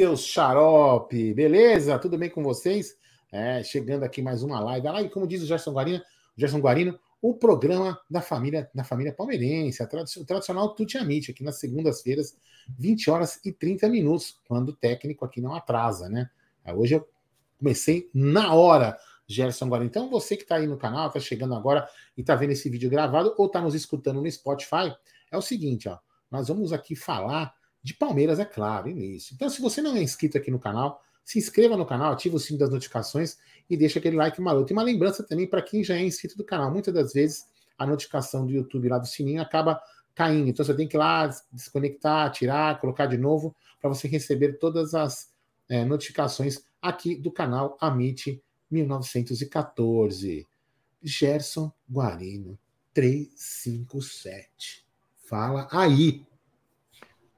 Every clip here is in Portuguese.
Seus xarope, beleza? Tudo bem com vocês? É, chegando aqui mais uma live. A live, como diz o Gerson Guarino, Gerson Guarino, o programa da família da família palmeirense, o tradicional Tuti Amite, aqui nas segundas-feiras, 20 horas e 30 minutos, quando o técnico aqui não atrasa, né? É, hoje eu comecei na hora, Gerson Guarino. Então, você que está aí no canal, está chegando agora e está vendo esse vídeo gravado ou está nos escutando no Spotify, é o seguinte, ó, nós vamos aqui falar de Palmeiras, é claro, início. Então, se você não é inscrito aqui no canal, se inscreva no canal, ative o sininho das notificações e deixa aquele like maroto. E uma lembrança também para quem já é inscrito do canal. Muitas das vezes a notificação do YouTube lá do sininho acaba caindo. Então você tem que ir lá desconectar, tirar, colocar de novo para você receber todas as é, notificações aqui do canal Amit 1914. Gerson Guarino 357. Fala aí.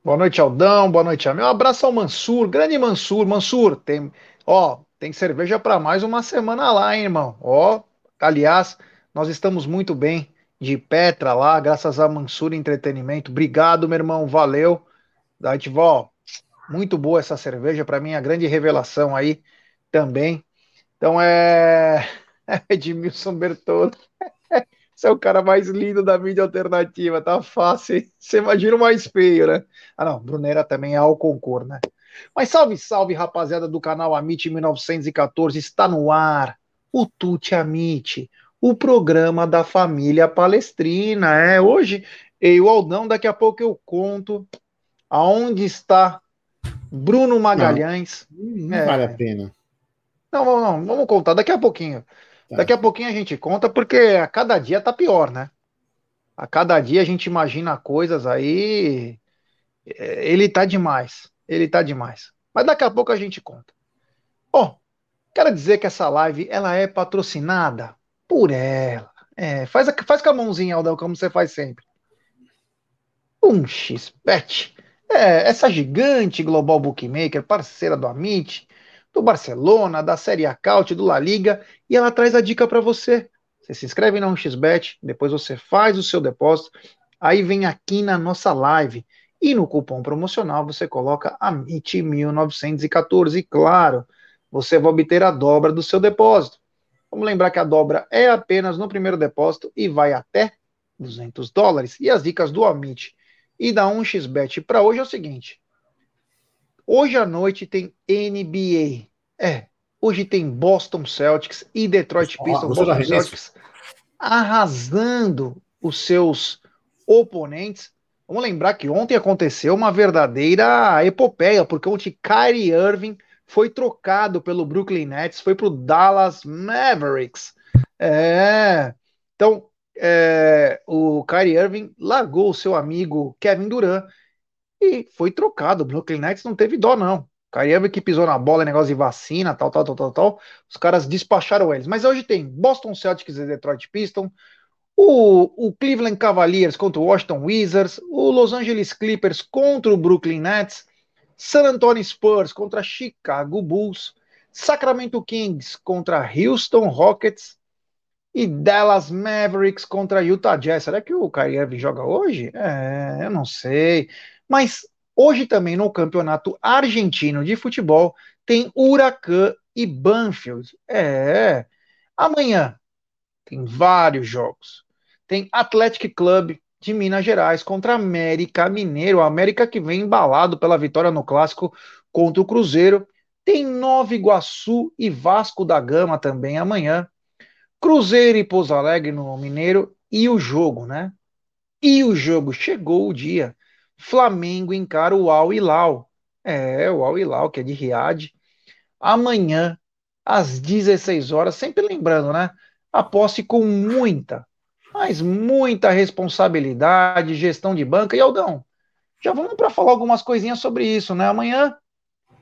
Boa noite, Aldão. Boa noite, Amel. Um abraço ao Mansur, grande Mansur. Mansur, tem, ó, tem cerveja para mais uma semana lá, hein, irmão. Ó, aliás, nós estamos muito bem de Petra lá, graças a Mansur Entretenimento. Obrigado, meu irmão. Valeu. Da ó, muito boa essa cerveja, para mim é a grande revelação aí também. Então é Edmilson Bertolo. Você é o cara mais lindo da mídia alternativa, tá fácil. Você imagina o mais feio, né? Ah, não, Brunera também é ao concor, né? Mas salve, salve, rapaziada do canal Amit 1914, está no ar o Tuti Amit, o programa da família palestrina. É, hoje eu e o Aldão, daqui a pouco eu conto aonde está Bruno Magalhães. Não, não é, vale a pena. Não, não, não, vamos contar daqui a pouquinho. Tá. Daqui a pouquinho a gente conta, porque a cada dia tá pior, né? A cada dia a gente imagina coisas aí. É, ele tá demais. Ele tá demais. Mas daqui a pouco a gente conta. Bom, quero dizer que essa live ela é patrocinada por ela. É, faz, faz com a mãozinha, Aldão, como você faz sempre. Um XBet. É, essa gigante global bookmaker, parceira do Amit, do Barcelona, da Série A Caut, do La Liga, e ela traz a dica para você. Você se inscreve na 1xBet, depois você faz o seu depósito, aí vem aqui na nossa live. E no cupom promocional você coloca AMIT1914. E claro, você vai obter a dobra do seu depósito. Vamos lembrar que a dobra é apenas no primeiro depósito e vai até 200 dólares. E as dicas do Amit e da 1xBet para hoje é o seguinte: Hoje à noite tem NBA. É, hoje tem Boston Celtics e Detroit Pistons. Ah, Boston Celtics arrasando os seus oponentes. Vamos lembrar que ontem aconteceu uma verdadeira epopeia, porque ontem Kyrie Irving foi trocado pelo Brooklyn Nets, foi para o Dallas Mavericks. É, então, é, o Kyrie Irving largou o seu amigo Kevin Durant e foi trocado. O Brooklyn Nets não teve dó, não. Kyrie que pisou na bola, negócio de vacina, tal, tal, tal, tal, tal. Os caras despacharam eles. Mas hoje tem Boston Celtics e Detroit Pistons, o, o Cleveland Cavaliers contra o Washington Wizards, o Los Angeles Clippers contra o Brooklyn Nets, San Antonio Spurs contra Chicago Bulls, Sacramento Kings contra Houston Rockets e Dallas Mavericks contra Utah Jazz. Será que o Kyrie joga hoje? É, eu não sei. Mas hoje também no Campeonato Argentino de Futebol tem Huracan e Banfield. É. Amanhã tem vários jogos. Tem Athletic Club de Minas Gerais contra América Mineiro. A América que vem embalado pela vitória no clássico contra o Cruzeiro. Tem Nova Iguaçu e Vasco da Gama também amanhã. Cruzeiro e Pouso Alegre no Mineiro. E o jogo, né? E o jogo chegou o dia Flamengo encara o Al Hilal. É, o Al Hilal, que é de Riad. Amanhã, às 16 horas, sempre lembrando, né? Aposte com muita, mas muita responsabilidade, gestão de banca. E Aldão, já vamos para falar algumas coisinhas sobre isso, né? Amanhã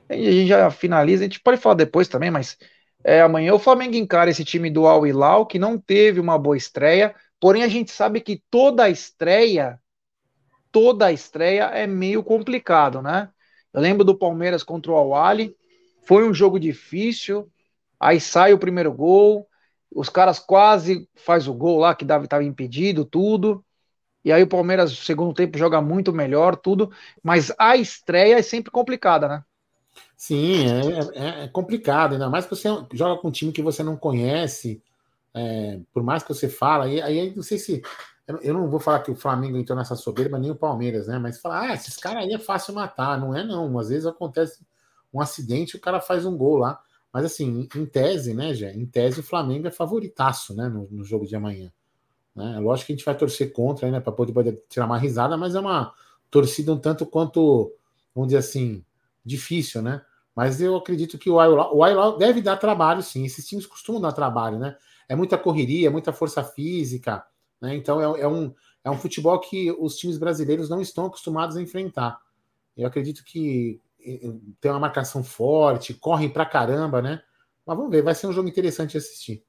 a gente já finaliza, a gente pode falar depois também, mas é, amanhã o Flamengo encara esse time do Al Hilal, que não teve uma boa estreia, porém a gente sabe que toda estreia toda a estreia é meio complicado, né? Eu lembro do Palmeiras contra o Awali, foi um jogo difícil, aí sai o primeiro gol, os caras quase faz o gol lá que estava impedido, tudo. E aí o Palmeiras, no segundo tempo, joga muito melhor, tudo. Mas a estreia é sempre complicada, né? Sim, é, é, é complicado, ainda mais que você joga com um time que você não conhece, é, por mais que você fala, aí, aí não sei se. Eu não vou falar que o Flamengo entrou nessa soberba, nem o Palmeiras, né? Mas falar, ah, esses caras aí é fácil matar. Não é, não. Às vezes acontece um acidente e o cara faz um gol lá. Mas assim, em tese, né, Jé? Em tese, o Flamengo é favoritaço, né, no, no jogo de amanhã. Né? Lógico que a gente vai torcer contra, né, para poder, poder tirar uma risada, mas é uma torcida um tanto quanto, vamos dizer assim, difícil, né? Mas eu acredito que o Ailau deve dar trabalho, sim. Esses times costumam dar trabalho, né? É muita correria, é muita força física, né? Então é, é, um, é um futebol que os times brasileiros não estão acostumados a enfrentar. Eu acredito que tem uma marcação forte, correm pra caramba, né? Mas vamos ver, vai ser um jogo interessante de assistir.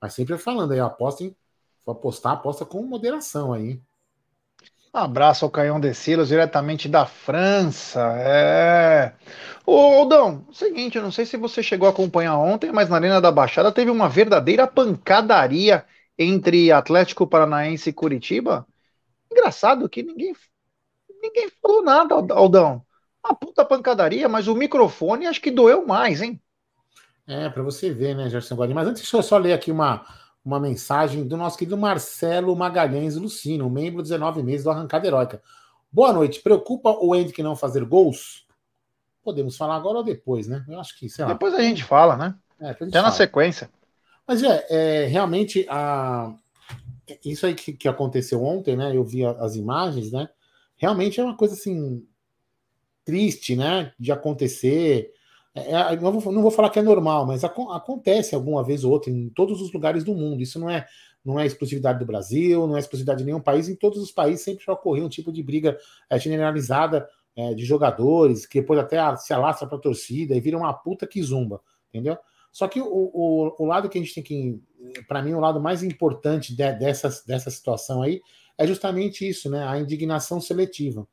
Mas sempre falando aí, apostem, apostar, aposta com moderação aí. Um abraço ao Caião de Silos, diretamente da França. É. Ô, Aldão, seguinte, eu não sei se você chegou a acompanhar ontem, mas na Arena da Baixada teve uma verdadeira pancadaria entre Atlético Paranaense e Curitiba. Engraçado que ninguém, ninguém falou nada, Aldão. Uma puta pancadaria, mas o microfone acho que doeu mais, hein? É, para você ver, né, Gerson Guarani. Mas antes, deixa eu só ler aqui uma, uma mensagem do nosso querido Marcelo Magalhães Lucino, membro 19 meses do Arrancada Heróica. Boa noite. Preocupa o Hendrick não fazer gols? Podemos falar agora ou depois, né? Eu acho que, sei lá. Depois a gente fala, né? É, Até fala. na sequência. Mas é, é realmente a... isso aí que, que aconteceu ontem, né? Eu vi as imagens, né? Realmente é uma coisa assim triste, né, de acontecer. É, é não, vou, não, vou, falar que é normal, mas ac acontece alguma vez ou outra em todos os lugares do mundo. Isso não é não é exclusividade do Brasil, não é exclusividade de nenhum país. Em todos os países sempre já ocorreu um tipo de briga é, generalizada é, de jogadores, que depois até se alastra para a torcida e vira uma puta que zumba, entendeu? Só que o, o, o lado que a gente tem que, para mim, o lado mais importante de, dessa, dessa situação aí é justamente isso, né? A indignação seletiva,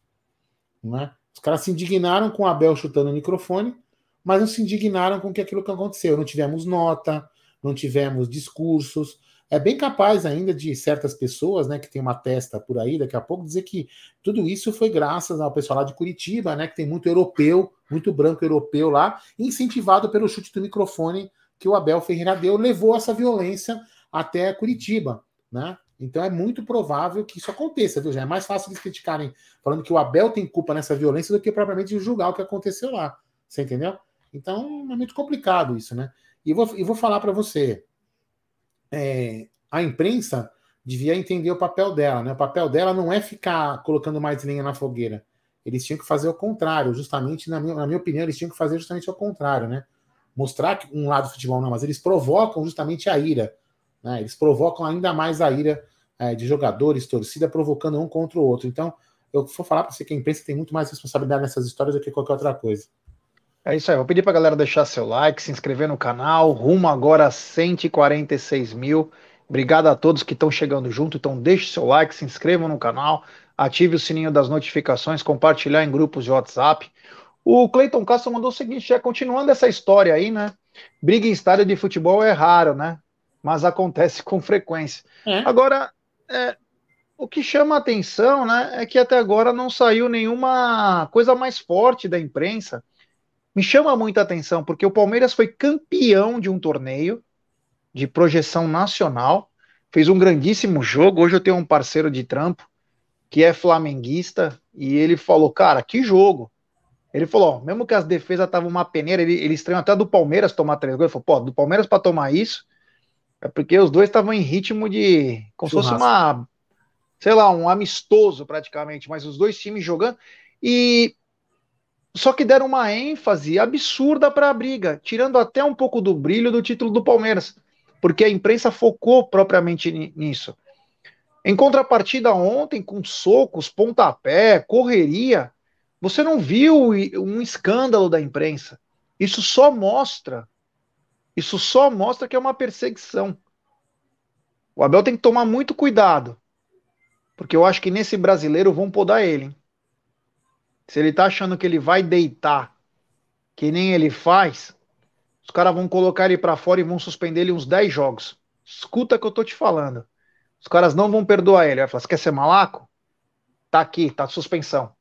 não é? Os caras se indignaram com o Abel chutando o microfone, mas não se indignaram com aquilo que aconteceu. Não tivemos nota, não tivemos discursos. É bem capaz ainda de certas pessoas, né, que tem uma testa por aí, daqui a pouco, dizer que tudo isso foi graças ao pessoal lá de Curitiba, né, que tem muito europeu, muito branco europeu lá, incentivado pelo chute do microfone que o Abel Ferreira deu, levou essa violência até Curitiba, né? Então é muito provável que isso aconteça, viu? Já é mais fácil eles criticarem falando que o Abel tem culpa nessa violência do que propriamente julgar o que aconteceu lá. Você entendeu? Então é muito complicado isso, né? E vou, e vou falar para você: é, a imprensa devia entender o papel dela, né? O papel dela não é ficar colocando mais lenha na fogueira. Eles tinham que fazer o contrário, justamente, na minha, na minha opinião, eles tinham que fazer justamente o contrário, né? Mostrar que um lado do futebol não, mas eles provocam justamente a ira né? Eles provocam ainda mais a ira é, de jogadores, torcida, provocando um contra o outro. Então, eu vou falar para você que a imprensa tem muito mais responsabilidade nessas histórias do que qualquer outra coisa. É isso aí, vou pedir para a galera deixar seu like, se inscrever no canal, rumo agora a 146 mil. Obrigado a todos que estão chegando junto, então deixe seu like, se inscrevam no canal, ative o sininho das notificações, compartilhar em grupos de WhatsApp. O Cleiton Castro mandou o seguinte, já continuando essa história aí, né? Briga em estádio de futebol é raro, né? mas acontece com frequência. É. Agora, é, o que chama a atenção né, é que até agora não saiu nenhuma coisa mais forte da imprensa. Me chama muita atenção, porque o Palmeiras foi campeão de um torneio de projeção nacional, fez um grandíssimo jogo. Hoje eu tenho um parceiro de trampo que é flamenguista e ele falou: Cara, que jogo! Ele falou: ó, mesmo que as defesas estavam uma peneira, ele, ele estranhou até do Palmeiras tomar três gols. Ele falou: pô, do Palmeiras para tomar isso, é porque os dois estavam em ritmo de. como se fosse uma. sei lá, um amistoso praticamente, mas os dois times jogando. E. Só que deram uma ênfase absurda para a briga, tirando até um pouco do brilho do título do Palmeiras, porque a imprensa focou propriamente nisso. Em contrapartida, ontem, com socos, pontapé, correria, você não viu um escândalo da imprensa. Isso só mostra isso só mostra que é uma perseguição. O Abel tem que tomar muito cuidado. Porque eu acho que nesse brasileiro vão podar ele. Hein? Se ele tá achando que ele vai deitar, que nem ele faz, os caras vão colocar ele para fora e vão suspender ele uns 10 jogos. Escuta o que eu tô te falando. Os caras não vão perdoar ele. Vai falar, você quer ser malaco? tá aqui, tá suspensão.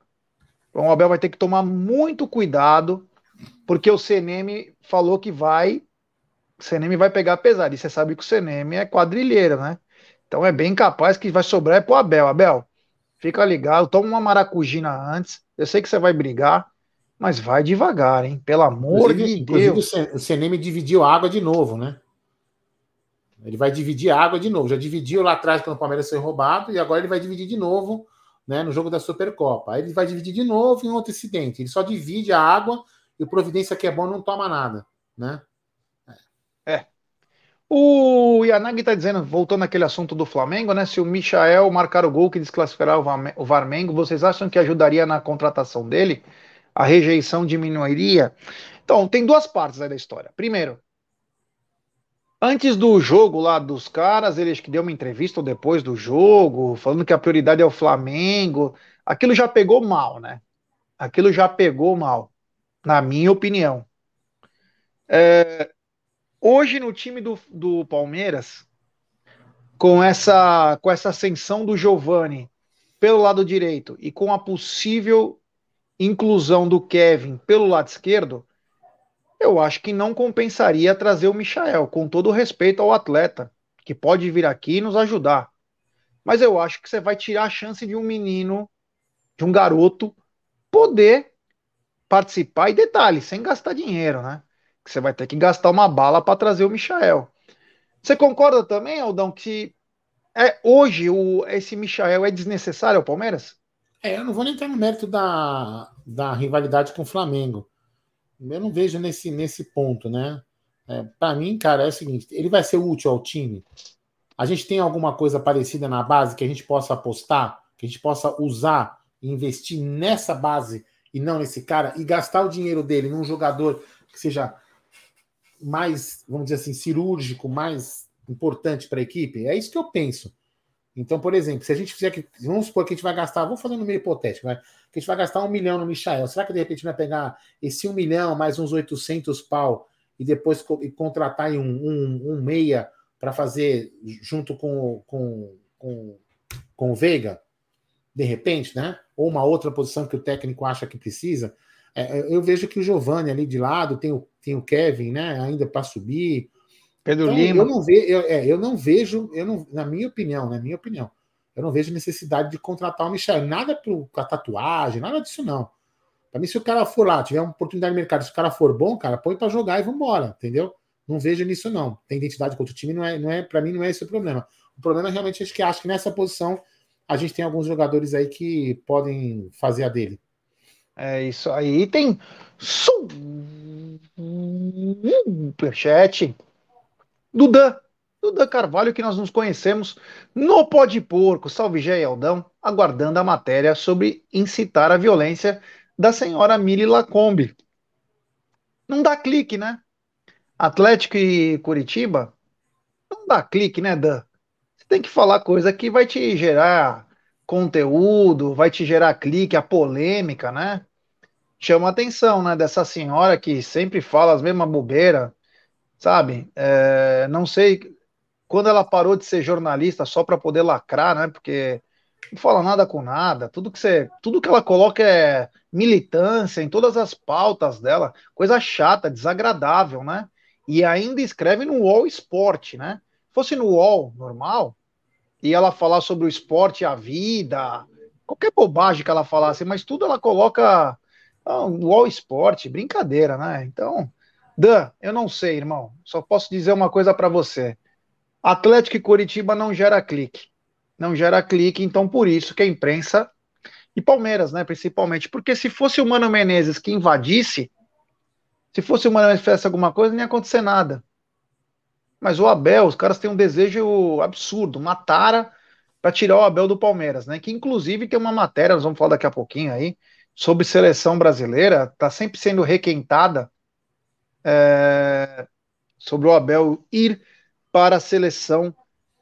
Então o Abel vai ter que tomar muito cuidado, porque o CNM falou que vai. O CNM vai pegar pesado. E você sabe que o CNM é quadrilheiro, né? Então é bem capaz que vai sobrar é pro Abel. Abel, fica ligado, toma uma maracujina antes. Eu sei que você vai brigar, mas vai devagar, hein? Pelo amor inclusive, de Deus. O CNM dividiu a água de novo, né? Ele vai dividir a água de novo. Já dividiu lá atrás quando o Palmeiras foi roubado e agora ele vai dividir de novo né, no jogo da Supercopa. Aí ele vai dividir de novo em outro incidente. Ele só divide a água e o Providência que é bom não toma nada, né? É. O Yanagi está dizendo, voltando àquele assunto do Flamengo, né? Se o Michael marcar o gol que desclassificará o Varmengo, vocês acham que ajudaria na contratação dele? A rejeição diminuiria? Então, tem duas partes aí da história. Primeiro, Antes do jogo lá dos caras, ele acho que deu uma entrevista depois do jogo, falando que a prioridade é o Flamengo. Aquilo já pegou mal, né? Aquilo já pegou mal, na minha opinião. É, hoje no time do, do Palmeiras, com essa, com essa ascensão do Giovani pelo lado direito e com a possível inclusão do Kevin pelo lado esquerdo, eu acho que não compensaria trazer o Michael, com todo o respeito ao atleta, que pode vir aqui e nos ajudar. Mas eu acho que você vai tirar a chance de um menino, de um garoto, poder participar. E detalhe, sem gastar dinheiro, né? Que você vai ter que gastar uma bala para trazer o Michael. Você concorda também, Aldão, que é, hoje o, esse Michael é desnecessário ao Palmeiras? É, eu não vou nem entrar no mérito da, da rivalidade com o Flamengo eu não vejo nesse, nesse ponto, né? É, para mim, cara, é o seguinte: ele vai ser útil ao time. A gente tem alguma coisa parecida na base que a gente possa apostar, que a gente possa usar e investir nessa base e não nesse cara e gastar o dinheiro dele num jogador que seja mais, vamos dizer assim, cirúrgico, mais importante para a equipe? É isso que eu penso. Então, por exemplo, se a gente fizer que. Vamos supor que a gente vai gastar, vamos fazer no meio hipotético, vai, que a gente vai gastar um milhão no Michael. Será que de repente vai pegar esse um milhão mais uns 800 pau e depois e contratar um, um, um meia para fazer junto com, com, com, com o Veiga? De repente, né? Ou uma outra posição que o técnico acha que precisa. É, eu vejo que o Giovanni ali de lado tem o, tem o Kevin, né? Ainda para subir. Pedro então, Lima. Eu não, ve, eu, é, eu não vejo, eu não, na minha opinião, na minha opinião, eu não vejo necessidade de contratar o Michel. Nada para tatuagem, nada disso não. Para mim, se o cara for lá, tiver uma oportunidade de mercado, se o cara for bom, cara, põe para jogar e vambora, entendeu? Não vejo nisso não. Tem identidade contra o time, não é, não é para mim não é esse o problema. O problema é realmente acho que acho que nessa posição a gente tem alguns jogadores aí que podem fazer a dele. É isso aí. Tem superchat Dudan, Dudan Carvalho, que nós nos conhecemos no Pó de Porco, salve Gé Aldão, aguardando a matéria sobre incitar a violência da senhora Mili Lacombe. Não dá clique, né? Atlético e Curitiba, não dá clique, né, Dan? Você tem que falar coisa que vai te gerar conteúdo, vai te gerar clique, a polêmica, né? Chama a atenção, né, dessa senhora que sempre fala as mesmas bobeiras, sabe? É, não sei quando ela parou de ser jornalista só para poder lacrar, né? Porque não fala nada com nada. Tudo que você, tudo que ela coloca é militância em todas as pautas dela, coisa chata, desagradável, né? E ainda escreve no UOL Esporte, né? Fosse no UOL normal, e ela falar sobre o esporte, a vida, qualquer bobagem que ela falasse, mas tudo ela coloca ah, no UOL Esporte, brincadeira, né? Então, Dan, eu não sei, irmão. Só posso dizer uma coisa para você. Atlético e Curitiba não gera clique. Não gera clique, então por isso que a imprensa e Palmeiras, né, principalmente, porque se fosse o Mano Menezes que invadisse, se fosse o Mano Menezes fizesse alguma coisa, não ia acontecer nada. Mas o Abel, os caras têm um desejo absurdo, uma tara para tirar o Abel do Palmeiras, né? Que inclusive tem uma matéria, nós vamos falar daqui a pouquinho aí, sobre seleção brasileira, tá sempre sendo requentada é, sobre o Abel ir para a seleção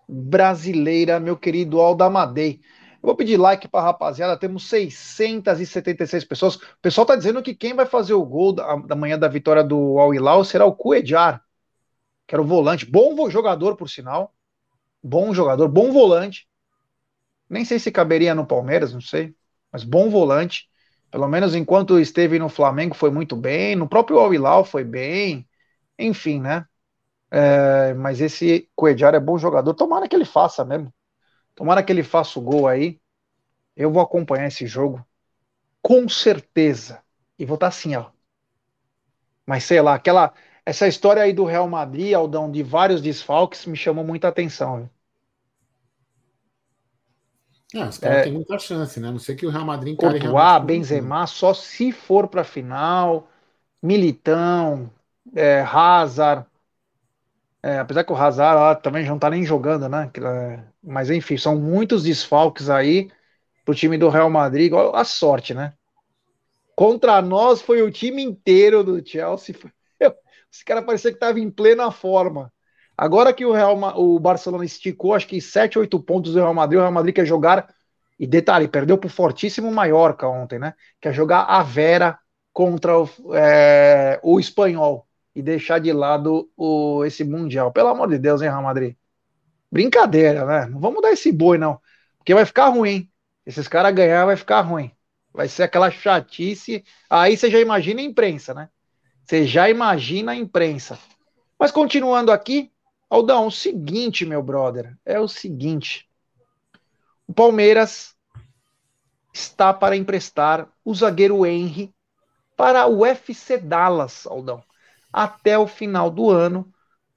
brasileira, meu querido Aldamadei. Eu vou pedir like para a rapaziada, temos 676 pessoas. O pessoal está dizendo que quem vai fazer o gol da, da manhã da vitória do Al Hilal será o Cuejar, que era o volante. Bom jogador, por sinal. Bom jogador, bom volante. Nem sei se caberia no Palmeiras, não sei. Mas bom volante. Pelo menos enquanto esteve no Flamengo foi muito bem. No próprio Al Hilal foi bem. Enfim, né? É, mas esse Coedjar é bom jogador. Tomara que ele faça mesmo. Tomara que ele faça o gol aí. Eu vou acompanhar esse jogo. Com certeza. E vou estar tá assim, ó. Mas sei lá, aquela. Essa história aí do Real Madrid, Aldão, de vários desfalques, me chamou muita atenção. Viu? Ah, os caras é, têm muita chance, né? Não sei que o Real Madrid encare Courtois, Benzema, só se for para final. Militão, é, Hazard. É, apesar que o Hazard ó, também já não tá nem jogando, né? É, mas enfim, são muitos desfalques aí pro time do Real Madrid. A sorte, né? Contra nós foi o time inteiro do Chelsea. Esse cara parecia que estava em plena forma. Agora que o, Real, o Barcelona esticou, acho que 7, 8 pontos do Real Madrid, o Real Madrid quer jogar. E detalhe, perdeu para o fortíssimo Mallorca ontem, né? Quer jogar a Vera contra o, é, o espanhol e deixar de lado o, esse Mundial. Pelo amor de Deus, hein, Real Madrid? Brincadeira, né? Não vamos dar esse boi, não. Porque vai ficar ruim. Esses caras ganhar, vai ficar ruim. Vai ser aquela chatice. Aí você já imagina a imprensa, né? Você já imagina a imprensa. Mas continuando aqui, Aldão, o seguinte, meu brother, é o seguinte. O Palmeiras está para emprestar o zagueiro Henry para o FC Dallas, Aldão, até o final do ano,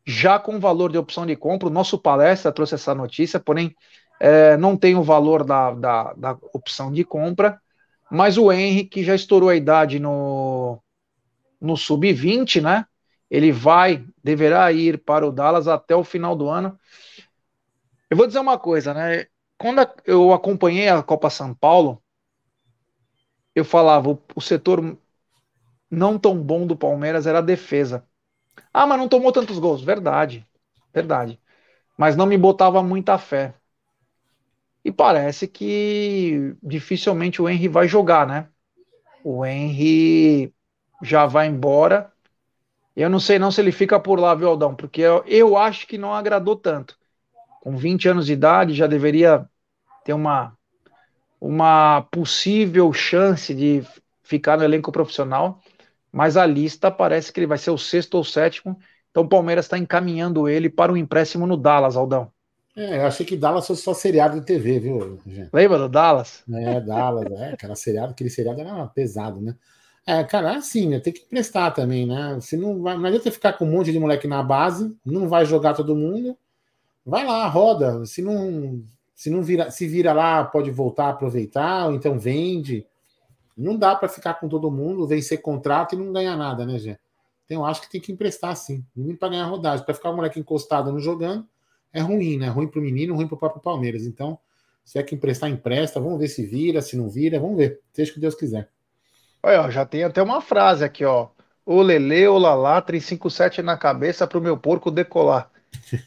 já com valor de opção de compra. O nosso palestra trouxe essa notícia, porém é, não tem o valor da, da, da opção de compra. Mas o Henry, que já estourou a idade no, no sub-20, né? Ele vai, deverá ir para o Dallas até o final do ano. Eu vou dizer uma coisa, né? Quando eu acompanhei a Copa São Paulo, eu falava, o, setor não tão bom do Palmeiras era a defesa. Ah, mas não tomou tantos gols. Verdade, verdade. Mas não me botava muita fé. E parece que dificilmente o Henry vai jogar, né? O Henry já vai embora. Eu não sei não se ele fica por lá, viu, Aldão? Porque eu, eu acho que não agradou tanto. Com 20 anos de idade, já deveria ter uma, uma possível chance de ficar no elenco profissional. Mas a lista parece que ele vai ser o sexto ou sétimo. Então o Palmeiras está encaminhando ele para um empréstimo no Dallas, Aldão. É, eu achei que Dallas fosse só seriado de TV, viu, gente? Lembra do Dallas? É, Dallas, é, aquela seriado, aquele seriado era pesado, né? É, cara, assim, né? Tem que prestar também, né? Se não, vai, não adianta ficar com um monte de moleque na base, não vai jogar todo mundo, vai lá, roda. Se não, se não vira, se vira lá, pode voltar aproveitar, ou então vende. Não dá para ficar com todo mundo, vencer contrato e não ganhar nada, né, gente? Então eu acho que tem que emprestar sim, para ganhar rodagem, para ficar o moleque encostado não jogando é ruim, né? Ruim para o menino, ruim para o próprio Palmeiras. Então, se é que emprestar, empresta. Vamos ver se vira, se não vira. Vamos ver. Seja o que Deus quiser. Olha, já tem até uma frase aqui, ó. O Lele, o Lalá, 357 na cabeça para o meu porco decolar.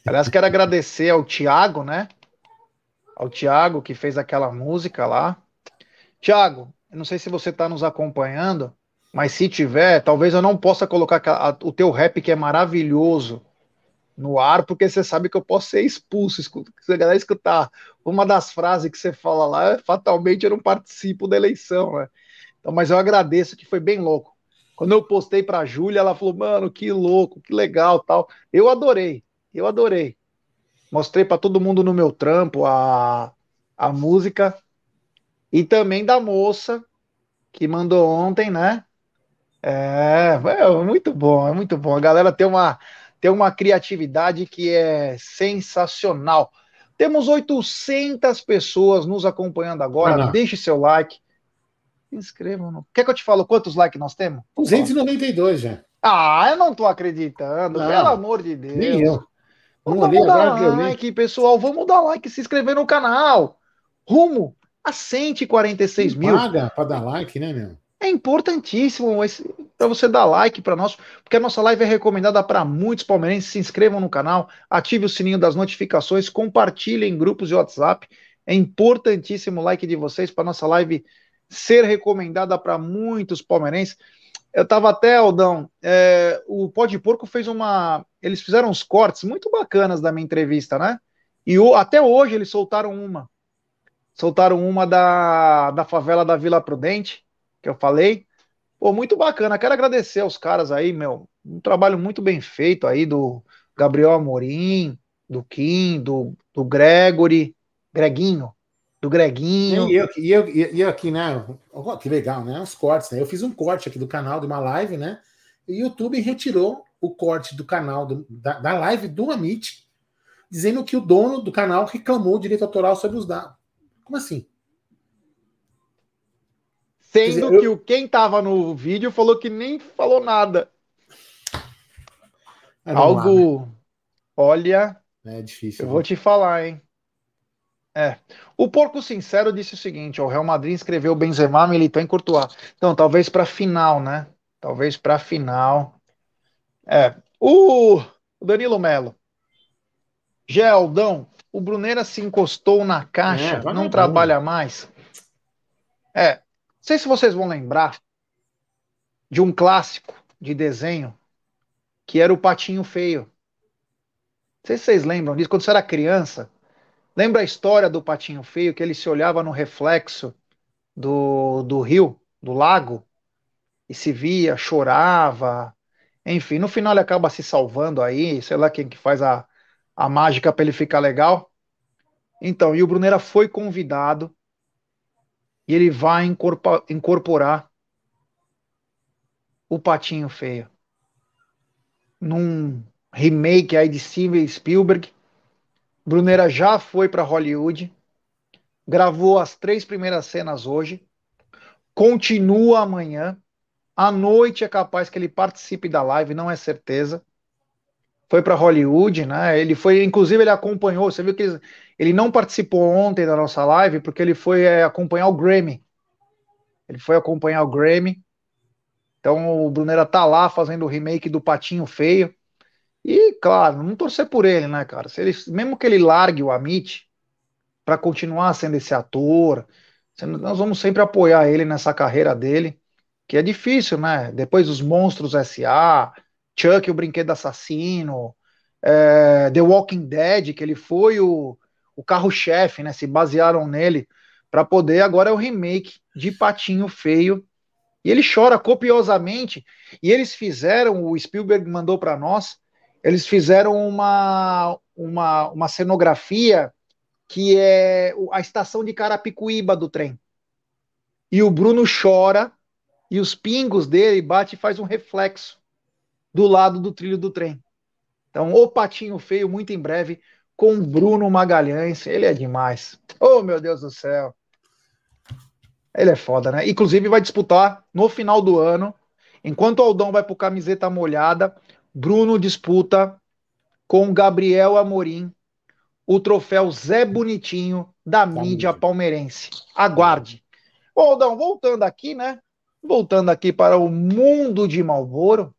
Aliás, quero agradecer ao Tiago, né? Ao Tiago que fez aquela música lá. Tiago, eu não sei se você está nos acompanhando, mas se tiver, talvez eu não possa colocar o teu rap que é maravilhoso no ar, porque você sabe que eu posso ser expulso. Se a galera escutar uma das frases que você fala lá, fatalmente eu não participo da eleição, né? Então, mas eu agradeço que foi bem louco. Quando eu postei para a Júlia, ela falou: "Mano, que louco, que legal, tal". Eu adorei. Eu adorei. Mostrei para todo mundo no meu trampo a a música e também da moça que mandou ontem, né? É, é muito bom, é muito bom. A galera tem uma tem uma criatividade que é sensacional. Temos 800 pessoas nos acompanhando agora. Ah, Deixe seu like. Se inscrevam. No... Quer que eu te falo quantos likes nós temos? 292 já. Ah, eu não tô acreditando. Não, pelo amor de Deus. Nem eu. Vamos, vamos dar like, pessoal. Vamos dar like se inscrever no canal. Rumo a 146 mil. Paga para dar like, né, meu? É importantíssimo para você dar like para nós, porque a nossa live é recomendada para muitos palmeirenses. Se inscrevam no canal, ative o sininho das notificações, compartilhem em grupos de WhatsApp. É importantíssimo o like de vocês para nossa live ser recomendada para muitos palmeirenses. Eu estava até, Aldão, é, o Pó de Porco fez uma. Eles fizeram uns cortes muito bacanas da minha entrevista, né? E o, até hoje eles soltaram uma soltaram uma da, da favela da Vila Prudente, que eu falei. Pô, muito bacana. Quero agradecer aos caras aí, meu. Um trabalho muito bem feito aí do Gabriel Amorim, do Kim, do, do Gregory, Greguinho, do Greguinho. E eu, e eu, e eu aqui, né? Oh, que legal, né? Os cortes, né? Eu fiz um corte aqui do canal de uma live, né? E o YouTube retirou o corte do canal do, da, da live do Amit, dizendo que o dono do canal reclamou o direito autoral sobre os dados. Como assim? Sendo dizer, que eu... quem tava no vídeo falou que nem falou nada. Algo. Lá, né? Olha. É difícil. Eu né? vou te falar, hein? É. O Porco Sincero disse o seguinte: o Real Madrid escreveu Benzema, militou em Courtois. Então, talvez para final, né? Talvez para final. É. O Danilo Melo. Geldão, o Bruneira se encostou na caixa, é, não trabalha mais. É. Não sei se vocês vão lembrar de um clássico de desenho que era o Patinho Feio. Não sei se vocês lembram disso. Quando você era criança, lembra a história do Patinho Feio, que ele se olhava no reflexo do, do rio, do lago, e se via, chorava. Enfim, no final ele acaba se salvando aí, sei lá quem que faz a, a mágica para ele ficar legal. Então, e o Brunera foi convidado e ele vai incorporar o Patinho Feio num remake aí de Steven Spielberg. Brunera já foi para Hollywood, gravou as três primeiras cenas hoje, continua amanhã. À noite é capaz que ele participe da live, não é certeza. Foi para Hollywood, né? Ele foi, inclusive, ele acompanhou. Você viu que ele, ele não participou ontem da nossa live porque ele foi é, acompanhar o Grammy. Ele foi acompanhar o Grammy então o Brunera tá lá fazendo o remake do Patinho Feio. E, claro, não torcer por ele, né, cara? Se ele, mesmo que ele largue o Amit para continuar sendo esse ator, nós vamos sempre apoiar ele nessa carreira dele, que é difícil, né? Depois dos Monstros S.A., Chuck, o Brinquedo Assassino, é, The Walking Dead, que ele foi o, o carro-chefe, né? Se basearam nele para poder. Agora é o remake de Patinho Feio e ele chora copiosamente. E eles fizeram, o Spielberg mandou para nós, eles fizeram uma, uma, uma cenografia que é a estação de Carapicuíba do trem. E o Bruno chora e os pingos dele bate e faz um reflexo do lado do trilho do trem. Então, o Patinho Feio, muito em breve, com Bruno Magalhães. Ele é demais. Oh, meu Deus do céu. Ele é foda, né? Inclusive vai disputar no final do ano. Enquanto o Aldão vai pro camiseta molhada, Bruno disputa com Gabriel Amorim o troféu Zé Bonitinho da mídia palmeirense. Aguarde. Ô, Aldão, voltando aqui, né? Voltando aqui para o mundo de Malboro.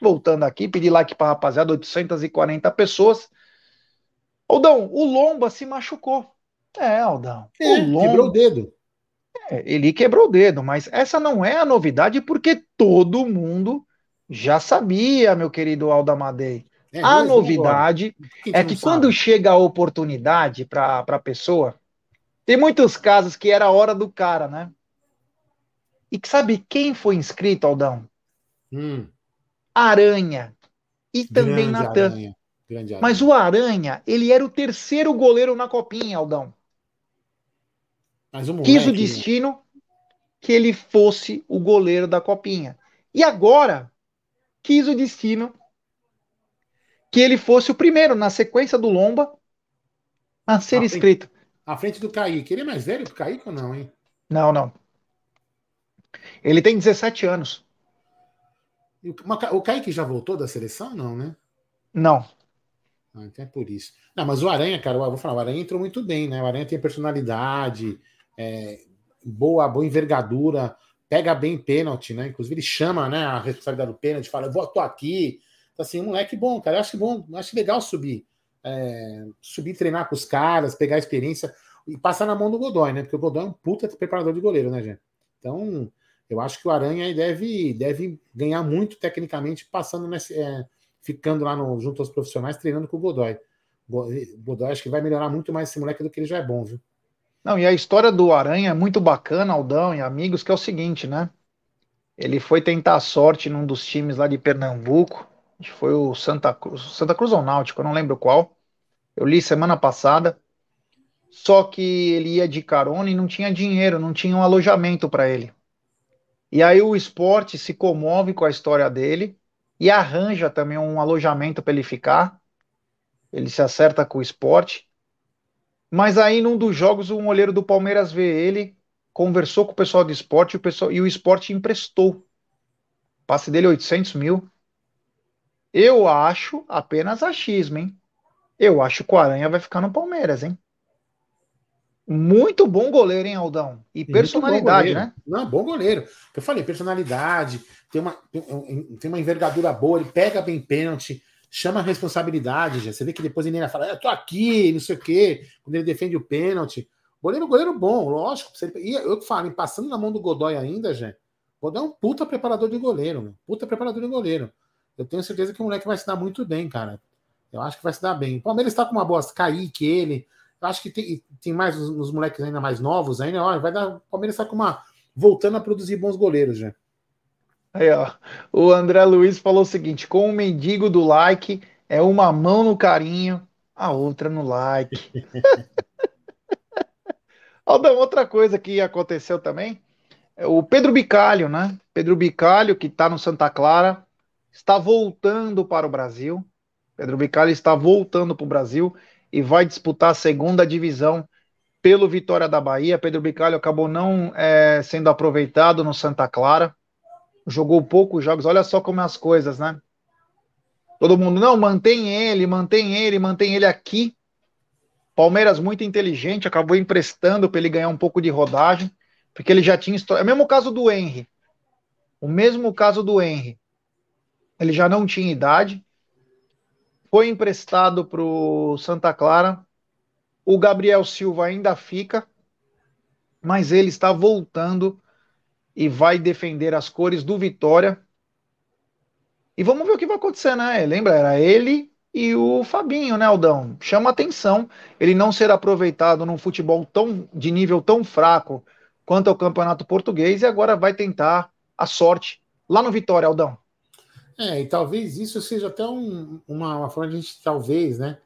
Voltando aqui, pedi like para rapaziada, 840 pessoas. Aldão, o Lomba se machucou. É, Aldão. É, o Lomba... quebrou o dedo. É, ele quebrou o dedo, mas essa não é a novidade porque todo mundo já sabia, meu querido Aldamadei. É, a novidade que é que quando chega a oportunidade para a pessoa, tem muitos casos que era a hora do cara, né? E sabe quem foi inscrito, Aldão? Hum. Aranha. E também Natan. Mas o Aranha, ele era o terceiro goleiro na copinha, Aldão. Mas o moleque... Quis o destino que ele fosse o goleiro da copinha. E agora quis o destino que ele fosse o primeiro na sequência do Lomba a ser à inscrito. Frente, à frente do Kaique. Ele é mais velho que o Kaique ou não, hein? Não, não. Ele tem 17 anos. O Kaique já voltou da seleção, não, né? Não. Ah, então é por isso. Não, mas o Aranha, cara, eu vou falar, o Aranha entrou muito bem, né? O Aranha tem personalidade, é, boa, boa envergadura, pega bem pênalti, né? Inclusive ele chama né, a responsabilidade do pênalti, fala, eu vou, tô aqui. Então, assim, moleque bom, cara. Eu acho bom, acho legal subir. É, subir, treinar com os caras, pegar experiência e passar na mão do Godoy, né? Porque o Godoy é um puta preparador de goleiro, né, gente? Então, eu acho que o Aranha deve, deve ganhar muito tecnicamente, passando nesse. É, ficando lá no, junto aos profissionais, treinando com o Godoy. Godoy acho que vai melhorar muito mais esse moleque do que ele já é bom, viu? Não, e a história do Aranha é muito bacana, Aldão e amigos, que é o seguinte, né? Ele foi tentar a sorte num dos times lá de Pernambuco, que foi o Santa Cruz, Santa Cruz ou Náutico, eu não lembro qual. Eu li semana passada. Só que ele ia de carona e não tinha dinheiro, não tinha um alojamento para ele. E aí o esporte se comove com a história dele e arranja também um alojamento para ele ficar. Ele se acerta com o esporte. Mas aí, num dos jogos, um olheiro do Palmeiras vê ele, conversou com o pessoal do esporte e o, pessoal, e o esporte emprestou. O passe dele 800 mil. Eu acho apenas achismo, hein? Eu acho que o Aranha vai ficar no Palmeiras, hein? Muito bom goleiro, hein, Aldão? E personalidade, né? Não, bom goleiro. Eu falei, personalidade, tem uma, tem uma envergadura boa, ele pega bem pênalti, chama a responsabilidade. Já. Você vê que depois ele ainda fala, eu tô aqui, não sei o quê, quando ele defende o pênalti. Goleiro, goleiro bom, lógico. E eu falo, passando na mão do Godoy ainda, gente. Godoy é um puta preparador de goleiro, meu. puta preparador de goleiro. Eu tenho certeza que o moleque vai se dar muito bem, cara. Eu acho que vai se dar bem. O Palmeiras está com uma boa. Kaique, ele. Eu acho que tem, tem mais os, os moleques ainda mais novos ainda. Ó, vai dar. O Palmeiras está com uma. Voltando a produzir bons goleiros já. Aí, ó. O André Luiz falou o seguinte: com o mendigo do like, é uma mão no carinho, a outra no like. Aldão, outra coisa que aconteceu também. É o Pedro Bicalho, né? Pedro Bicalho, que está no Santa Clara, está voltando para o Brasil. Pedro Bicalho está voltando para o Brasil e vai disputar a segunda divisão pelo Vitória da Bahia. Pedro Bicalho acabou não é, sendo aproveitado no Santa Clara, jogou poucos jogos. Olha só como é as coisas, né? Todo mundo, não, mantém ele, mantém ele, mantém ele aqui. Palmeiras muito inteligente, acabou emprestando para ele ganhar um pouco de rodagem, porque ele já tinha história. É o mesmo caso do Henry. O mesmo caso do Henry. Ele já não tinha idade, foi emprestado para o Santa Clara. O Gabriel Silva ainda fica, mas ele está voltando e vai defender as cores do Vitória. E vamos ver o que vai acontecer, né? Lembra, era ele e o Fabinho, né, Aldão? Chama atenção ele não ser aproveitado num futebol tão de nível tão fraco quanto ao Campeonato Português e agora vai tentar a sorte lá no Vitória, Aldão. É, e talvez isso seja até um, uma, uma, forma de a gente, talvez, né,